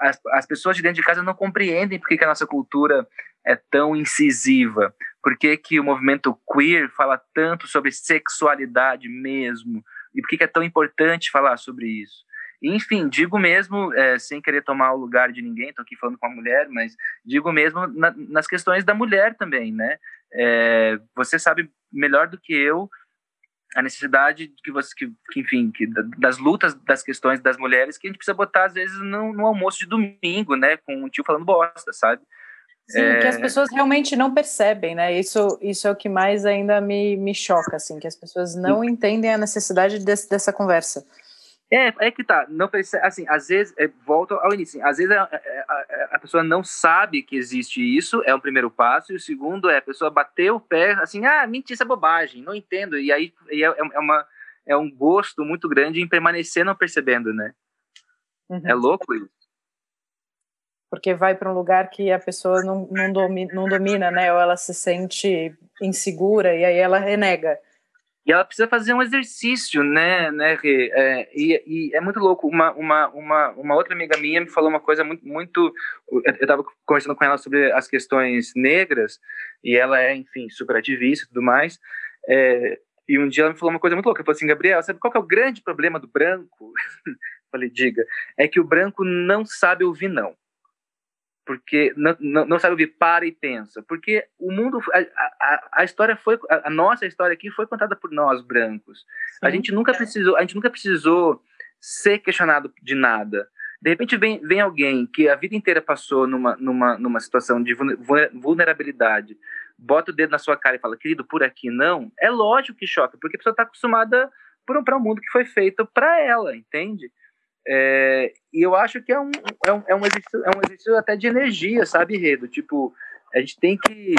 As, as pessoas de dentro de casa não compreendem por que, a nossa cultura é tão incisiva por que, o movimento queer fala tanto sobre sexualidade mesmo e por que é tão importante falar sobre isso enfim, digo mesmo, é, sem querer tomar o lugar de ninguém, estou aqui falando com a mulher, mas digo mesmo na, nas questões da mulher também, né? É, você sabe melhor do que eu a necessidade que você, que, que enfim, que, das lutas das questões das mulheres que a gente precisa botar às vezes no, no almoço de domingo, né? Com um tio falando bosta, sabe? Sim, é... que as pessoas realmente não percebem, né? Isso, isso é o que mais ainda me, me choca, assim, que as pessoas não entendem a necessidade desse, dessa conversa. É, é que tá. Não percebe, assim, às vezes, é, volta ao início. Assim, às vezes a, a, a, pessoa não sabe que existe isso, é o primeiro passo. E o segundo é a pessoa bater o pé, assim, ah, mentira, isso é bobagem, não entendo. E aí e é, é, uma, é um gosto muito grande em permanecer não percebendo, né? Uhum. É louco isso. Porque vai para um lugar que a pessoa não, não, domina, não domina, né? Ou ela se sente insegura e aí ela renega. E ela precisa fazer um exercício, né, né, Rê? É, e, e, é muito louco. Uma, uma, uma, uma outra amiga minha me falou uma coisa muito, muito. Eu estava conversando com ela sobre as questões negras, e ela é, enfim, super ativista e tudo mais. É, e um dia ela me falou uma coisa muito louca. Ela falou assim: Gabriel, sabe qual é o grande problema do branco? Falei, diga. É que o branco não sabe ouvir não porque não, não, não, sabe ouvir para e pensa. Porque o mundo a, a, a história foi a, a, nossa história aqui foi contada por nós brancos. Sim. a gente nunca precisou a gente nunca precisou ser questionado de nada. De repente vem, vem alguém que a vida inteira passou numa, numa, numa situação de vulnerabilidade bota o dedo na sua cara e fala querido por aqui não? É lógico que choca porque a pessoa está acostumada para um mundo que foi feito para ela entende é, e eu acho que é um, é, um, é, um exercício, é um exercício até de energia, sabe, Redo? Tipo, a gente tem que,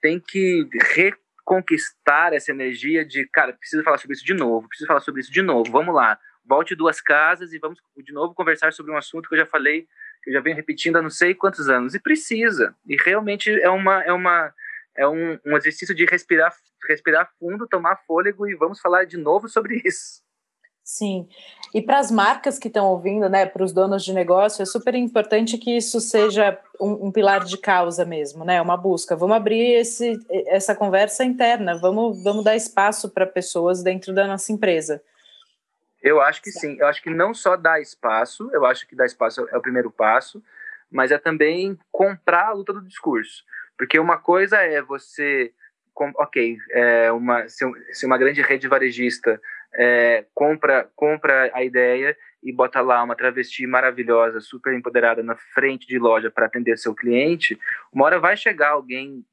tem que reconquistar essa energia de, cara, preciso falar sobre isso de novo, preciso falar sobre isso de novo, vamos lá, volte duas casas e vamos de novo conversar sobre um assunto que eu já falei, que eu já venho repetindo há não sei quantos anos, e precisa, e realmente é uma, é uma, é um, um exercício de respirar, respirar fundo, tomar fôlego e vamos falar de novo sobre isso. Sim. E para as marcas que estão ouvindo, né, para os donos de negócio, é super importante que isso seja um, um, pilar de causa mesmo, né? Uma busca. Vamos abrir esse, essa conversa interna, vamos, vamos dar espaço para pessoas dentro da nossa empresa. Eu acho que sim. Eu acho que não só dar espaço, eu acho que dar espaço é o primeiro passo, mas é também comprar a luta do discurso. Porque uma coisa é você, ok, é uma, se uma grande rede varejista é, compra, compra a ideia e bota lá uma travesti maravilhosa, super empoderada na frente de loja para atender seu cliente, uma hora vai chegar alguém,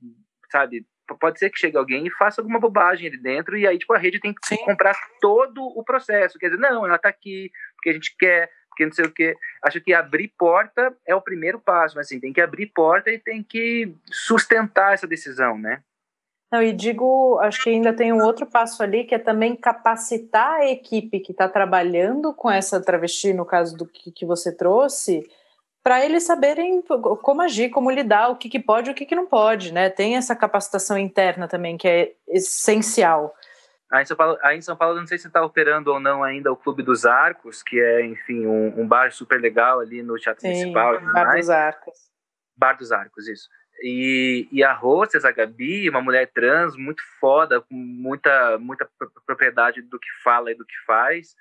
sabe? Pode ser que chegue alguém e faça alguma bobagem ali dentro, e aí, tipo, a rede tem que Sim. comprar todo o processo. Quer dizer, não, ela está aqui porque a gente quer, porque não sei o quê. Acho que abrir porta é o primeiro passo, mas assim, tem que abrir porta e tem que sustentar essa decisão, né? Não, e digo, acho que ainda tem um outro passo ali, que é também capacitar a equipe que está trabalhando com essa travesti, no caso do que, que você trouxe, para eles saberem como agir, como lidar, o que, que pode e o que, que não pode, né? Tem essa capacitação interna também, que é essencial. Aí em São Paulo, aí em São Paulo não sei se está operando ou não ainda o Clube dos Arcos, que é, enfim, um, um bar super legal ali no Teatro Sim, Municipal. Bar dos Arcos. Bar dos Arcos, isso. E, e a Rosses, a Gabi, uma mulher trans muito foda, com muita, muita propriedade do que fala e do que faz.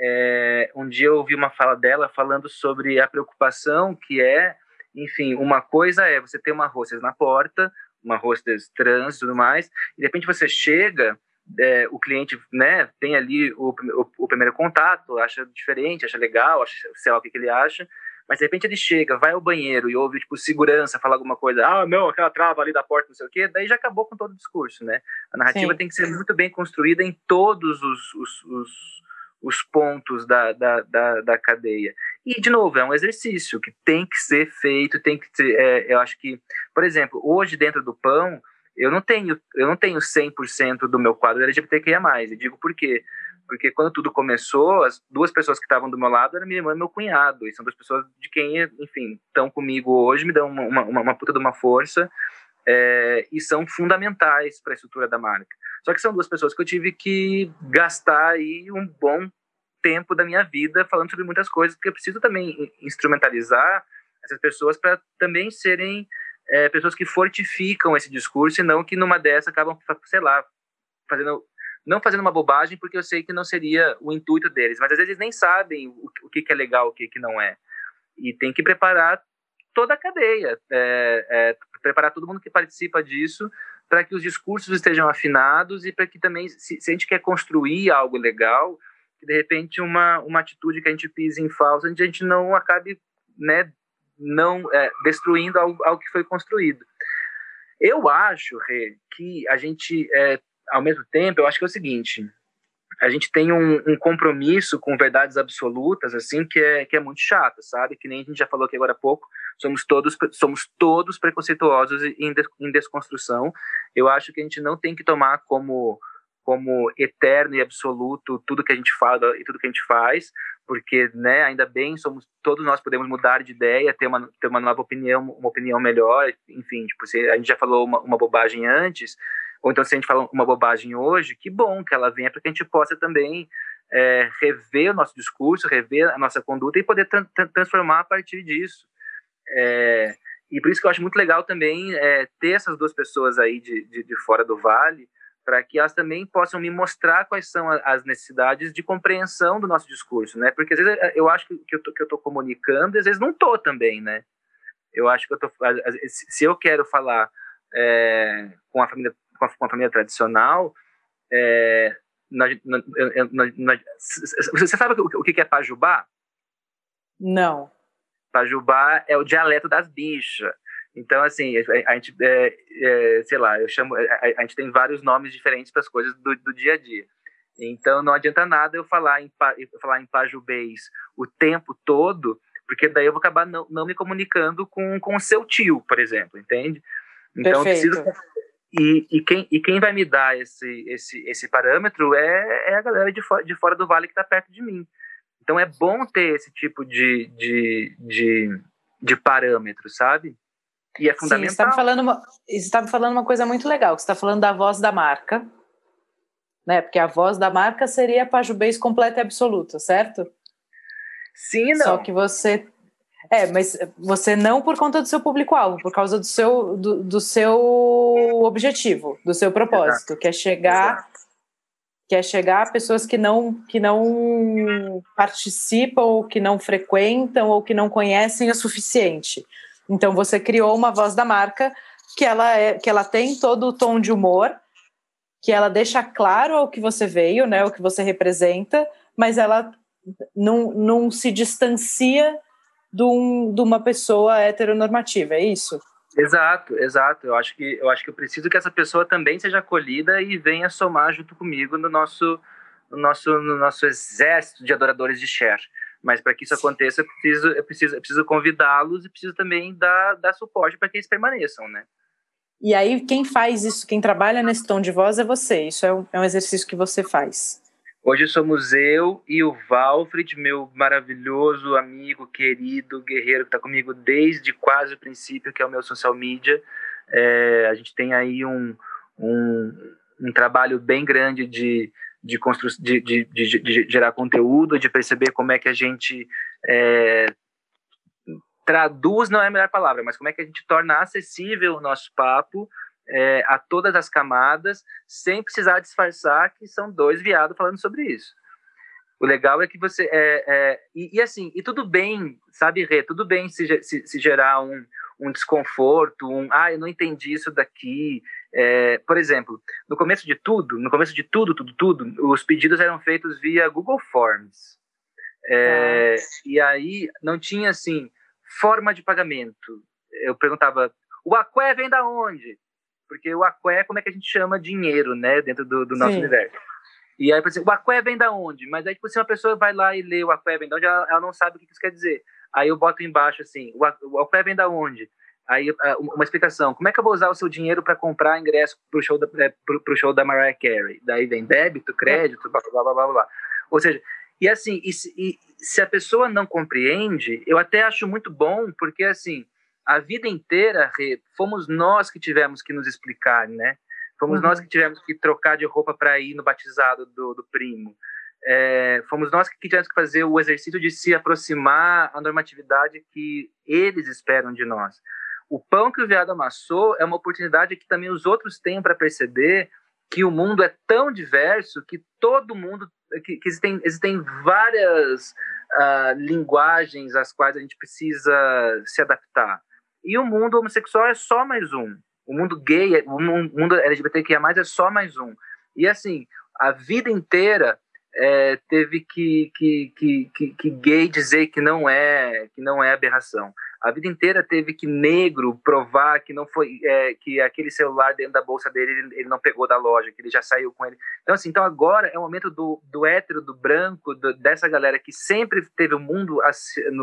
É, um dia eu ouvi uma fala dela falando sobre a preocupação que é, enfim, uma coisa é você ter uma hostess na porta, uma hostess trans e tudo mais, e de repente você chega, é, o cliente né, tem ali o, o, o, primeiro contato, acha diferente, acha legal, acha, sei lá o que, que ele acha, mas de repente ele chega, vai ao banheiro e ouve, tipo, segurança falar alguma coisa, ah, não, aquela trava ali da porta, não sei o quê, daí já acabou com todo o discurso, né? A narrativa Sim. tem que ser muito bem construída em todos os, os, os, os pontos da, da, da, da, cadeia. E, de novo, é um exercício que tem que ser feito, tem que ser, é, eu acho que, por exemplo, hoje dentro do pão, eu não tenho, eu não tenho 100% do meu quadro LGBTQIA+, e digo por quê? Porque quando tudo começou, as duas pessoas que estavam do meu lado eram minha irmã e meu cunhado. E são duas pessoas de quem, enfim, estão comigo hoje, me dão uma, uma, uma puta de uma força é, e são fundamentais para a estrutura da marca. Só que são duas pessoas que eu tive que gastar aí um bom tempo da minha vida falando sobre muitas coisas, porque eu preciso também instrumentalizar essas pessoas para também serem é, pessoas que fortificam esse discurso e não que numa dessa acabam, sei lá, fazendo não fazendo uma bobagem, porque eu sei que não seria o intuito deles, mas às vezes eles nem sabem o, o que, que é legal, o que, que não é. E tem que preparar toda a cadeia, é, é, preparar todo mundo que participa disso para que os discursos estejam afinados e para que também, se, se, a gente quer construir algo legal, que de repente uma, uma atitude que a gente pise em falso, a gente não acabe né, não é, destruindo algo, algo que foi construído. Eu acho, Rê, que a gente é, ao mesmo tempo, eu acho que é o seguinte: a gente tem um, um, compromisso com verdades absolutas, assim, que é, que é muito chato, sabe? Que nem a gente já falou aqui agora há pouco, somos todos, somos todos preconceituosos em, em desconstrução. Eu acho que a gente não tem que tomar como como eterno e absoluto tudo que a gente fala e tudo que a gente faz, porque, né, ainda bem, somos todos nós podemos mudar de ideia, ter uma, ter uma nova opinião, uma opinião melhor, enfim, tipo, se a gente já falou uma, uma bobagem antes, ou então se a gente fala uma bobagem hoje, que bom que ela venha para que a gente possa também é, rever o nosso discurso, rever a nossa conduta e poder tra transformar a partir disso. É, e por isso que eu acho muito legal também é, ter essas duas pessoas aí de, de, de fora do vale, para que elas também possam me mostrar quais são as necessidades de compreensão do nosso discurso, né? Porque às vezes eu acho que eu tô, que eu tô comunicando, às vezes não tô também, né? Eu acho que eu tô, se eu quero falar é, com a família com a, com a família tradicional, é, você sabe o, o que é pajubá? Não. Pajubá é o dialeto das bichas. Então, assim, a, a gente, é, é, sei lá, eu chamo, a, a, gente tem vários nomes diferentes para as coisas do, do, dia a dia. Então, não adianta nada eu falar em, eu falar em pajubês o tempo todo, porque daí eu vou acabar não, não me comunicando com o seu tio, por exemplo, entende? Então, Perfeito. eu preciso e, e, quem, e quem vai me dar esse, esse, esse parâmetro é, é a galera de, fora, de fora do vale que está perto de mim. Então é bom ter esse tipo de, de, de, de parâmetro, sabe? E é fundamental. Sim, você está me falando uma, tá me falando uma coisa muito legal, que você está falando da voz da marca, né? Porque a voz da marca seria a pajubês completa e absoluta, certo? Sim, não. Só que você é, mas você não por conta do seu público-alvo, por causa do seu, do, do, seu objetivo, do seu propósito, Exato. que é chegar, Exato. que é chegar a pessoas que não, que não participam, ou que não frequentam, ou que não conhecem o suficiente. Então você criou uma voz da marca que ela, é, que ela tem todo o tom de humor, que ela deixa claro o que você veio, né, o que você representa, mas ela não, não se distancia de, um, de uma pessoa heteronormativa, é isso? Exato, exato. Eu acho que eu acho que eu preciso que essa pessoa também seja acolhida e venha somar junto comigo no nosso no nosso no nosso exército de adoradores de Cher. Mas para que isso aconteça, eu preciso eu preciso eu preciso convidá-los e preciso também dar, dar suporte para que eles permaneçam, né? E aí quem faz isso, quem trabalha nesse tom de voz é você. Isso é um, é um exercício que você faz. Hoje somos eu e o Valfred, meu maravilhoso amigo, querido, guerreiro, que está comigo desde quase o princípio, que é o meu social media. É, a gente tem aí um, um, um trabalho bem grande de, de, constru... de, de, de, de, gerar conteúdo, de perceber como é que a gente é, traduz, não é a melhor palavra, mas como é que a gente torna acessível o nosso papo é, a todas as camadas, sem precisar disfarçar que são dois viados falando sobre isso. O legal é que você. É, é, e, e, assim, e tudo bem, sabe, Rê? Tudo bem se, se, se, gerar um, um desconforto, um. Ah, eu não entendi isso daqui. É, por exemplo, no começo de tudo, no começo de tudo, tudo, tudo, os pedidos eram feitos via Google Forms. É. E aí não tinha assim forma de pagamento. Eu perguntava, o aqué vem da onde? Porque o aqué, como é que a gente chama dinheiro, né, dentro do, do nosso Sim. universo? E aí, por exemplo, o aqué vem da onde? Mas aí, tipo, se uma pessoa vai lá e lê o aqué vem da onde, ela, ela não sabe o que isso quer dizer. Aí eu boto embaixo assim, o aqué vem da onde? Aí uma explicação, como é que eu vou usar o seu dinheiro para comprar ingresso para o show, da, é, pro, pro show da Mariah Carey? Daí vem débito, crédito, blá, blá, blá, blá, blá. Ou seja, e assim, e, e, se a pessoa não compreende, eu até acho muito bom, porque assim, a vida inteira, fomos nós que tivemos que nos explicar, né? Fomos uhum. nós que tivemos que trocar de roupa para ir no batizado do, do primo. É, fomos nós que tivemos que fazer o exercício de se aproximar à normatividade que eles esperam de nós. O pão que o viado amassou é uma oportunidade que também os outros têm para perceber que o mundo é tão diverso que todo mundo que, que existem, existem várias uh, linguagens às quais a gente precisa se adaptar. E o mundo homossexual é só mais um. O mundo gay, o mundo LGBTQIA+, é só mais um. E assim, a vida inteira é, teve que, que, que, que, que gay dizer que não é que não é aberração a vida inteira teve que negro provar que não foi é, que aquele celular dentro da bolsa dele ele, ele, não pegou da loja, que ele já saiu com ele. Então assim, então agora é o momento do, do hétero, do branco, do, dessa galera que sempre teve o mundo a,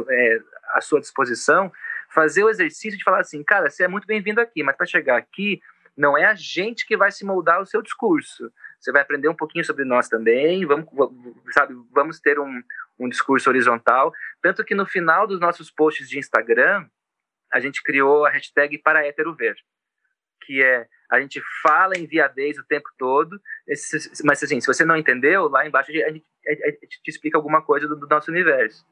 é, à sua disposição, fazer o exercício de falar assim, cara, você é muito bem-vindo aqui, mas para chegar aqui não é a gente que vai se moldar o seu discurso. Você vai aprender um pouquinho sobre nós também, vamos, sabe, vamos ter um, um discurso horizontal. Tanto que no final dos nossos posts de Instagram, a gente criou a hashtag para hétero ver, que é a gente fala em viadez o tempo todo, mas assim, se você não entendeu, lá embaixo a gente, a gente te explica alguma coisa do, do nosso universo.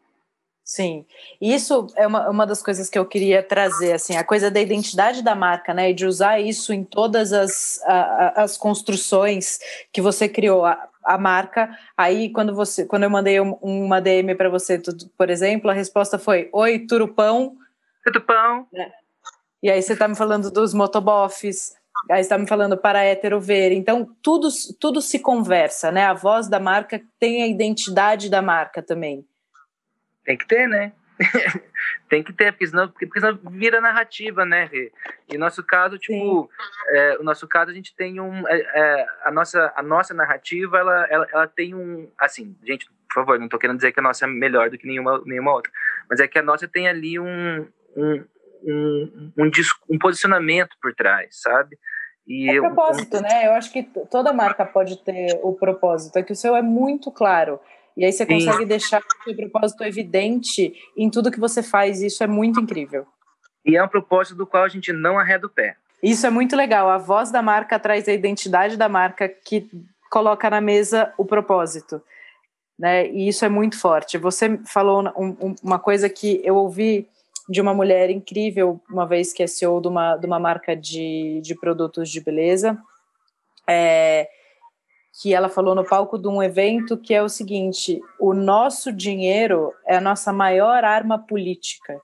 Sim, isso é uma, uma das coisas que eu queria trazer, assim, a coisa da identidade da marca, né, e de usar isso em todas as, a, as construções que você criou, a, a, marca, aí quando você, quando eu mandei um, uma DM para você, por exemplo, a resposta foi, oi, turupão. Turupão. É. E aí você está me falando dos motobofs, aí está me falando para hétero ver, então tudo, tudo se conversa, né, a voz da marca tem a identidade da marca também. Tem que ter, né? tem que ter, porque senão, porque senão vira narrativa, né? E no nosso caso, tipo, é, o nosso caso a gente tem um, é, é, a nossa a nossa narrativa, ela, ela, ela tem um, assim, gente, por favor, não tô querendo dizer que a nossa é melhor do que nenhuma nenhuma outra, mas é que a nossa tem ali um um, um, um, um posicionamento por trás, sabe? E é propósito, né? Eu acho que toda marca pode ter o propósito, é que o seu é muito claro. E aí você Sim. consegue deixar o seu propósito evidente em tudo que você faz. E isso é muito incrível. E é um propósito do qual a gente não arreda o pé. Isso é muito legal. A voz da marca traz a identidade da marca que coloca na mesa o propósito. Né? E isso é muito forte. Você falou um, uma coisa que eu ouvi de uma mulher incrível, uma vez que é CEO de uma, de uma marca de, de produtos de beleza. É, que ela falou no palco de um evento que é o seguinte: o nosso dinheiro é a nossa maior arma política.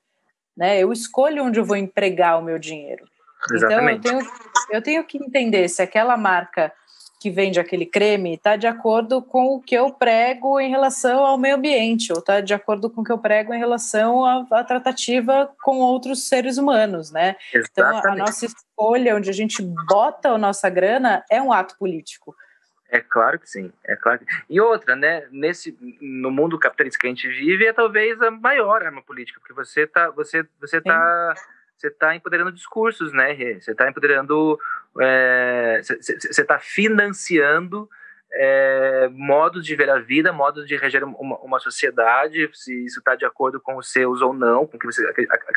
Né? Eu escolho onde eu vou empregar o meu dinheiro. Exatamente. Então eu tenho, eu tenho que entender se aquela marca que vende aquele creme está de acordo com o que eu prego em relação ao meio ambiente, ou está de acordo com o que eu prego em relação à, à tratativa com outros seres humanos, né? Exatamente. Então a nossa escolha, onde a gente bota a nossa grana, é um ato político. É claro que sim, é claro. Que... E outra, né? Nesse no mundo capitalista que a gente vive é talvez a maior arma política, porque você tá, você, você tá, você tá empoderando discursos, né? Você está empoderando, é, você está financiando é, modos de ver a vida, modos de reger uma, uma sociedade, se isso está de acordo com os seus ou não, com o que você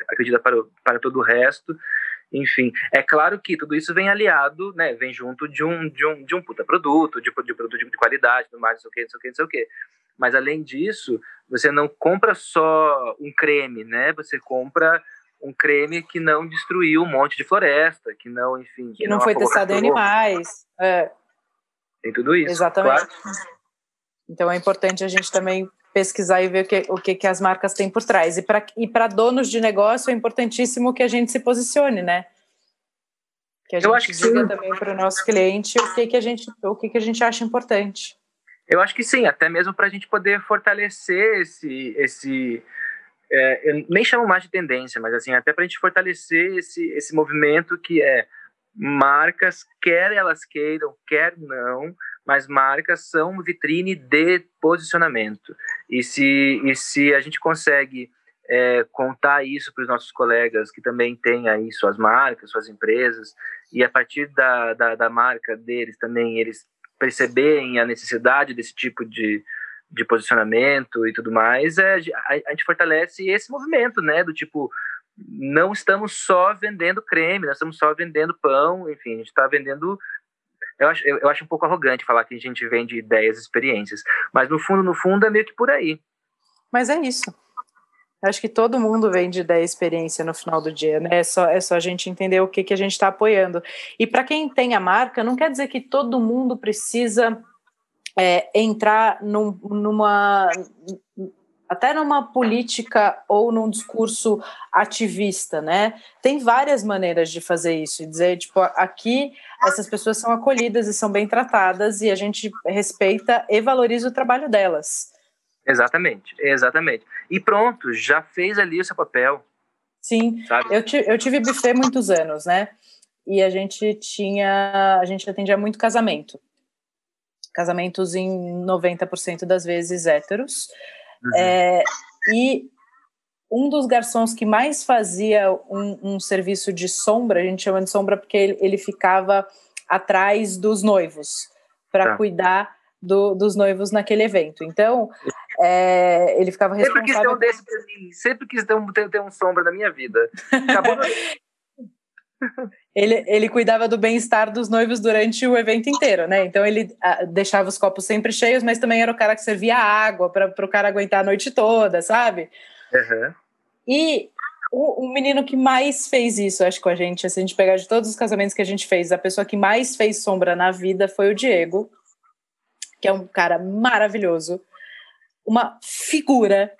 acredita para, para todo o resto. Enfim, é claro que tudo isso vem aliado, né? Vem junto de um, de um, de um puta produto, de, de produto de qualidade, tudo mais, não sei o que, não sei o que, não sei o que. Mas além disso, você não compra só um creme, né? Você compra um creme que não destruiu um monte de floresta, que não, enfim. Que, que não, não, foi testado em animais. É. Tem tudo isso. Exatamente. Claro. Então é importante a gente também pesquisar e ver o que, o que, que as marcas têm por trás. E para e donos de negócio é importantíssimo que a gente se posicione, né? Que a gente diga sim. também para o nosso cliente o que, que a gente o que, que a gente acha importante. Eu acho que sim, até mesmo para a gente poder fortalecer esse, esse é, eu nem chamo mais de tendência, mas assim até para a gente fortalecer esse, esse movimento que é marcas, quer elas queiram, quer não, mas marcas são vitrine de posicionamento. E se, e se a gente consegue é, contar isso para os nossos colegas que também têm aí suas marcas, suas empresas, e a partir da, da, da marca deles também eles perceberem a necessidade desse tipo de, de posicionamento e tudo mais, é, a, a gente fortalece esse movimento, né? Do tipo, não estamos só vendendo creme, nós estamos só vendendo pão, enfim, a gente está vendendo. Eu acho, eu, eu, acho um pouco arrogante falar que a gente vende ideias, experiências, mas no fundo, no fundo, é meio que por aí. Mas é isso. Acho que todo mundo vende ideia e experiência no final do dia, né? É só, é só a gente entender o que, que a gente está apoiando. E para quem tem a marca, não quer dizer que todo mundo precisa é, entrar num, numa até numa política ou num discurso ativista, né? Tem várias maneiras de fazer isso e dizer, tipo, aqui essas pessoas são acolhidas e são bem tratadas e a gente respeita e valoriza o trabalho delas. Exatamente, exatamente. E pronto, já fez ali o seu papel. Sim, eu, eu tive buffet muitos anos, né? E a gente tinha, a gente atendia muito casamento. Casamentos em 90% das vezes héteros. Uhum. É, e um dos garçons que mais fazia um, um, serviço de sombra, a gente chama de sombra porque ele, ele ficava atrás dos noivos para tá. cuidar do, dos noivos naquele evento. Então, é, ele ficava responsável... Sempre quis ter um desse pra mim, sempre quis ter um, ter, ter um sombra na minha vida. Acabou... ele, ele cuidava do bem-estar dos noivos durante o evento inteiro, né? Então ele a, ah, deixava os copos sempre cheios, mas também era o cara que servia água para o cara aguentar a noite toda, sabe? Uhum. E o, o, menino que mais fez isso, acho, com a gente, se a gente pegar de todos os casamentos que a gente fez, a pessoa que mais fez sombra na vida foi o Diego, que é um cara maravilhoso, uma figura.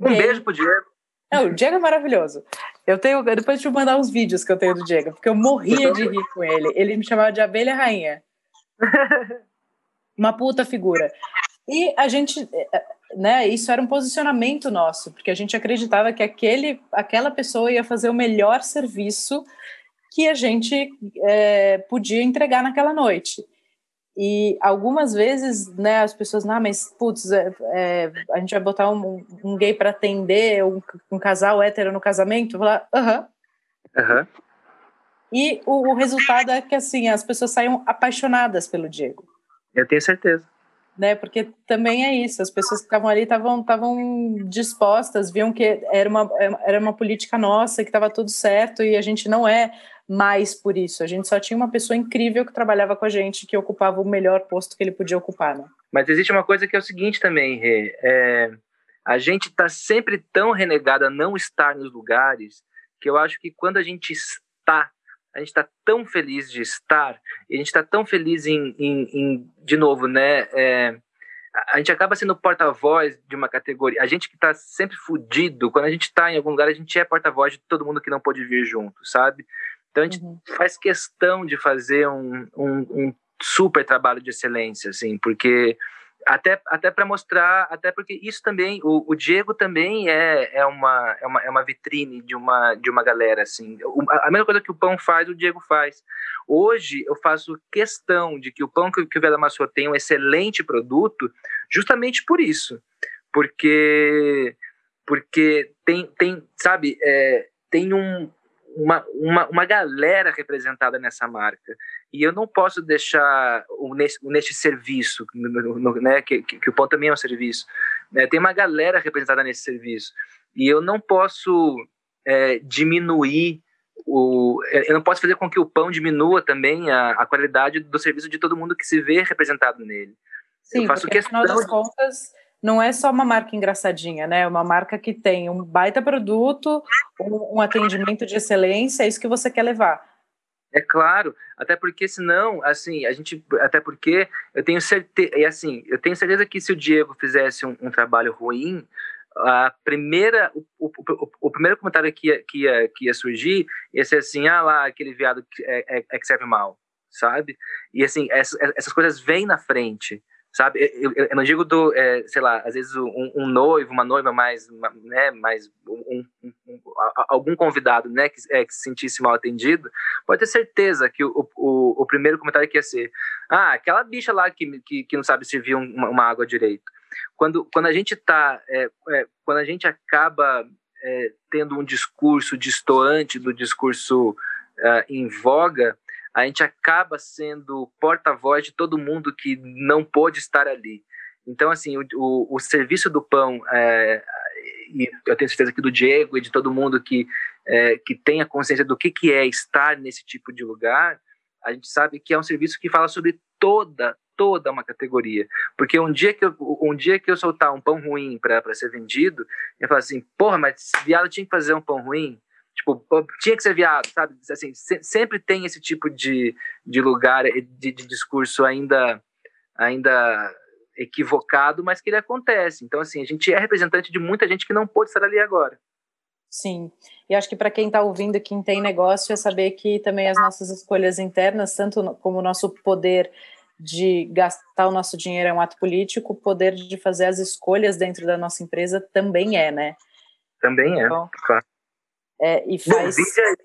Um beijo pro Diego. Não, o Diego é maravilhoso. Eu tenho, depois de eu mandar uns vídeos que eu tenho do Diego, porque eu morria de rir com ele. Ele me chamava de abelha rainha. Uma puta figura. E a gente, né, isso era um posicionamento nosso, porque a gente acreditava que aquele, aquela pessoa ia fazer o melhor serviço que a gente é, podia entregar naquela noite. E algumas vezes, né, as pessoas, ah, mas putz, é, é, a gente vai botar um, um gay para atender um, um, casal hétero no casamento? Falar, aham. Uh -huh. E o, o, resultado é que, assim, as pessoas saiam apaixonadas pelo Diego. Eu tenho certeza. Né, porque também é isso, as pessoas que estavam ali estavam dispostas, viam que era uma, era uma política nossa, que estava tudo certo e a gente não é mais por isso. A gente só tinha uma pessoa incrível que trabalhava com a gente, que ocupava o melhor posto que ele podia ocupar, né? Mas existe uma coisa que é o seguinte também, Rê. É, a gente está sempre tão renegado a não estar nos lugares que eu acho que quando a gente está, a gente está tão feliz de estar, e a gente está tão feliz em, em, em, de novo, né? É, a gente acaba sendo porta-voz de uma categoria. A gente que está sempre fudido, quando a gente está em algum lugar, a gente é porta-voz de todo mundo que não pôde vir junto, sabe? Então a gente uhum. faz questão de fazer um, um, um, super trabalho de excelência, assim, porque até, até para mostrar, até porque isso também, o, o, Diego também é, é, uma, é, uma, é uma vitrine de uma, de uma galera, assim. a mesma coisa que o pão faz, o Diego faz. Hoje eu faço questão de que o pão que, que o Vela Massou tem um excelente produto, justamente por isso, porque porque tem, tem sabe, é, tem um, uma, uma, uma galera representada nessa marca. E eu não posso deixar o, neste, serviço, no, no, né, que, que, que, o pão também é um serviço, né, tem uma galera representada nesse serviço. E eu não posso é, diminuir o, eu não posso fazer com que o pão diminua também a, a qualidade do serviço de todo mundo que se vê representado nele. Sim, eu faço porque, questão afinal das contas, não é só uma marca engraçadinha, né? É uma marca que tem um baita produto, um, atendimento de excelência, é isso que você quer levar. É claro, até porque senão, assim, a gente, até porque eu tenho certeza, e assim, eu tenho certeza que se o Diego fizesse um, um trabalho ruim, a primeira, o, o, o, o, primeiro comentário que ia, que, ia, que ia surgir ia ser assim, ah lá, aquele viado que, é, é, é que serve mal, sabe? E assim, essas coisas vêm na frente, sabe? Eu, eu, eu não digo do, é, sei lá, às vezes um, um, noivo, uma noiva mais, né, mais um, um, algum convidado, né, que, é, que se sentisse mal atendido, pode ter certeza que o, o, o, primeiro comentário que ia ser, ah, aquela bicha lá que, que, que não sabe servir uma, uma água direito. Quando, quando a gente tá, é, é, quando a gente acaba é, tendo um discurso distoante do discurso uh, em voga, a gente acaba sendo porta-voz de todo mundo que não pôde estar ali. Então, assim, o, o, o serviço do pão, é, e eu tenho certeza que do Diego e de todo mundo que, é, que tem a consciência do que, que é estar nesse tipo de lugar, a gente sabe que é um serviço que fala sobre toda, toda uma categoria. Porque um dia que eu, um dia que eu soltar um pão ruim para ser vendido, eu falo assim, porra, mas viado tinha que fazer um pão ruim? Tipo, tinha que ser viado, sabe? Assim, se, sempre tem esse tipo de, de lugar, de, de discurso ainda, ainda equivocado, mas que ele acontece. Então, assim, a gente é representante de muita gente que não pôde estar ali agora. Sim, e acho que para quem está ouvindo, quem tem negócio, é saber que também as nossas escolhas internas, tanto como o nosso poder de gastar o nosso dinheiro é um ato político, o poder de fazer as escolhas dentro da nossa empresa também é, né? Também é, então, claro. É, e faz... Vide aí,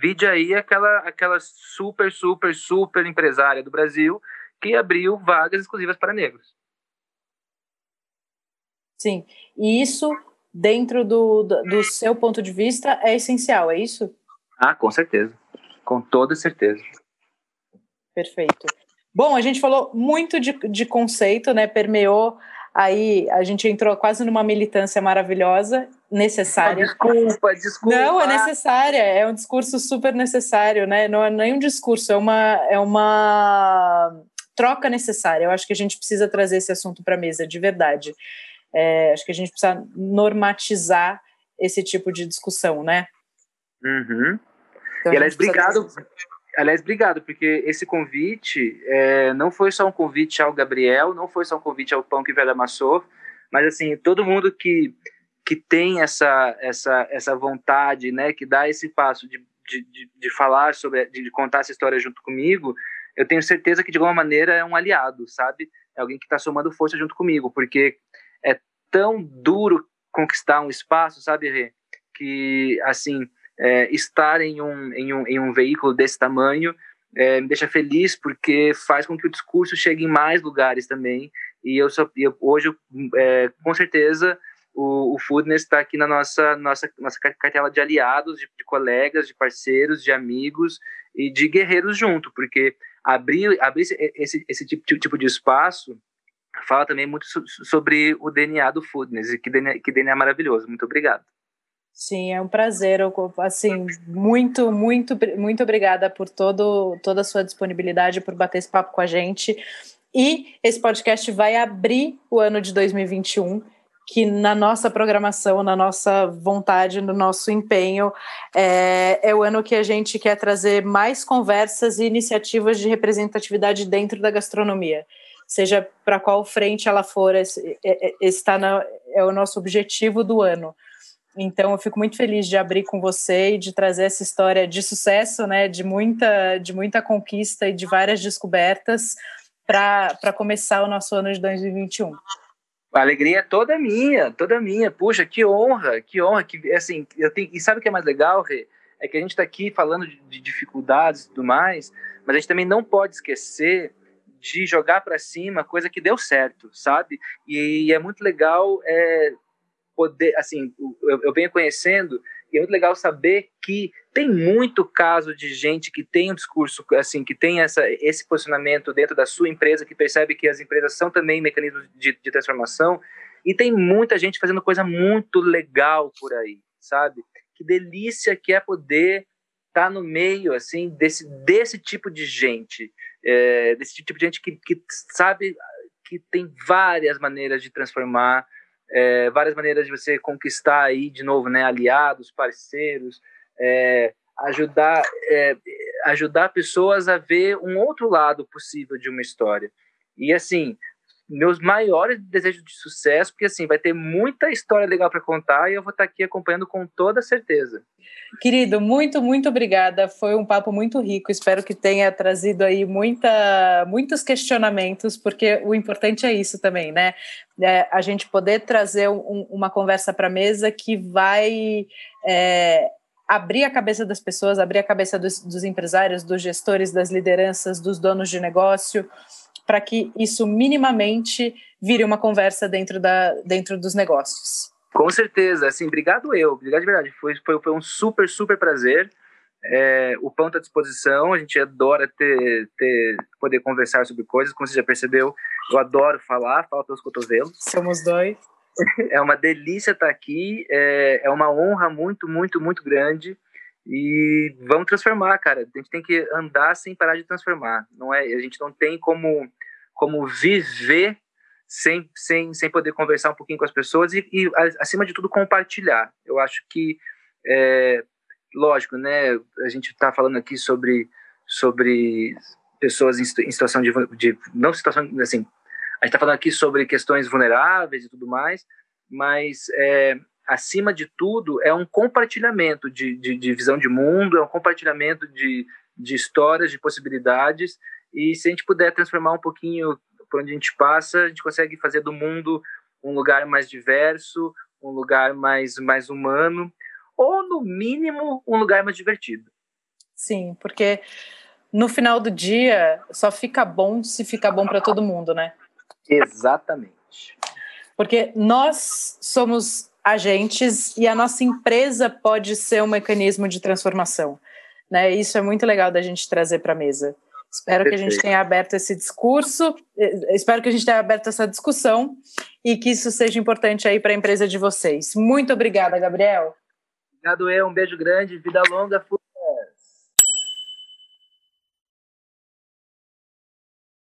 vide aí aquela, aquela super, super, super empresária do Brasil que abriu vagas exclusivas para negros. Sim, e isso, dentro do, do, do seu ponto de vista, é essencial, é isso? Ah, com certeza. Com toda certeza. Perfeito. Bom, a gente falou muito de, de conceito, né? Permeou Aí a gente entrou quase numa militância maravilhosa, necessária. Desculpa, desculpa. Não, é necessária, é um discurso super necessário, né? Não é nem um discurso, é uma, é uma troca necessária. Eu acho que a gente precisa trazer esse assunto para a mesa, de verdade. É, acho que a gente precisa normatizar esse tipo de discussão, né? Uhum. Então, e, aliás, obrigado, aliás, obrigado, porque esse convite é, não foi só um convite ao Gabriel, não foi só um convite ao Pão que Velho amassou, mas assim, todo mundo que, que tem essa, essa, essa vontade, né, que dá esse passo de, de, de falar sobre, de contar essa história junto comigo, eu tenho certeza que de alguma maneira é um aliado, sabe? É alguém que está somando força junto comigo, porque é tão duro conquistar um espaço, sabe, Rê? Que, assim, é, estar em um, em, um, em um veículo desse tamanho é, me deixa feliz porque faz com que o discurso chegue em mais lugares também. E eu, só, eu hoje, é, com certeza, o, o Foodness está aqui na nossa, nossa, nossa cartela de aliados, de, de, colegas, de parceiros, de amigos e de guerreiros junto, porque abrir, abrir esse, esse, esse tipo, tipo de espaço fala também muito sobre o DNA do Foodness, e que DNA, que DNA maravilhoso. Muito obrigado. Sim, é um prazer. Assim, muito, muito, muito obrigada por todo, toda a sua disponibilidade, por bater esse papo com a gente. E esse podcast vai abrir o ano de 2021, que na nossa programação, na nossa vontade, no nosso empenho, é, é o ano que a gente quer trazer mais conversas e iniciativas de representatividade dentro da gastronomia. Seja para qual frente ela for, esse, esse está é o nosso objetivo do ano. Então eu fico muito feliz de abrir com você e de trazer essa história de sucesso, né, de muita, de muita conquista e de várias descobertas para começar o nosso ano de 2021. A alegria é toda minha, toda minha. Puxa, que honra, que honra. Que, assim, eu tenho, e sabe o que é mais legal, Rê? É que a gente está aqui falando de, de, dificuldades e tudo mais, mas a gente também não pode esquecer de jogar para cima coisa que deu certo, sabe? E, e é muito legal é, poder, assim, eu, eu venho conhecendo e é muito legal saber que tem muito caso de gente que tem um discurso assim, que tem essa, esse posicionamento dentro da sua empresa, que percebe que as empresas são também mecanismos de, de transformação, e tem muita gente fazendo coisa muito legal por aí, sabe? Que delícia que é poder estar tá no meio assim desse, desse tipo de gente, é, desse tipo de gente que, que sabe que tem várias maneiras de transformar é, várias maneiras de você conquistar aí de novo, né, aliados, parceiros, é, ajudar é, ajudar pessoas a ver um outro lado possível de uma história. E assim, meus maiores desejos de sucesso, porque assim, vai ter muita história legal para contar e eu vou estar aqui acompanhando com toda certeza. Querido, muito, muito obrigada. Foi um papo muito rico. Espero que tenha trazido aí muita, muitos questionamentos, porque o importante é isso também, né? É a gente poder trazer um, uma conversa para a mesa que vai é, abrir a cabeça das pessoas, abrir a cabeça dos, dos empresários, dos gestores, das lideranças, dos donos de negócio para que isso minimamente vire uma conversa dentro, da, dentro dos negócios. Com certeza, assim, obrigado eu, obrigado de verdade, foi, foi, foi um super, super prazer, é, o pão está à disposição, a gente adora ter, ter, poder conversar sobre coisas, como você já percebeu, eu adoro falar, falo pelos cotovelos. Somos dois. É uma delícia estar aqui, é, é uma honra muito, muito, muito grande, e vamos transformar, cara. A gente tem que andar sem parar de transformar. Não é? A gente não tem como como viver sem, sem, sem poder conversar um pouquinho com as pessoas e, e acima de tudo compartilhar. Eu acho que é, lógico, né? A gente está falando aqui sobre sobre pessoas em, situação de, de não situação assim. A gente está falando aqui sobre questões vulneráveis e tudo mais, mas é, acima de tudo, é um compartilhamento de, de, de, visão de mundo, é um compartilhamento de, de histórias, de possibilidades. E se a gente puder transformar um pouquinho por onde a gente passa, a gente consegue fazer do mundo um lugar mais diverso, um lugar mais, mais humano, ou no mínimo um lugar mais divertido. Sim, porque no final do dia só fica bom se fica bom para todo mundo, né? Exatamente. Porque nós somos agentes e a nossa empresa pode ser um mecanismo de transformação. Né? Isso é muito legal da gente trazer para a mesa. Espero Perfeito. que a gente tenha aberto esse discurso, eh, espero que a gente tenha aberto essa discussão e que isso seja importante aí para a empresa de vocês. Muito obrigada, Gabriel. Obrigado, eu. Um beijo grande, vida longa.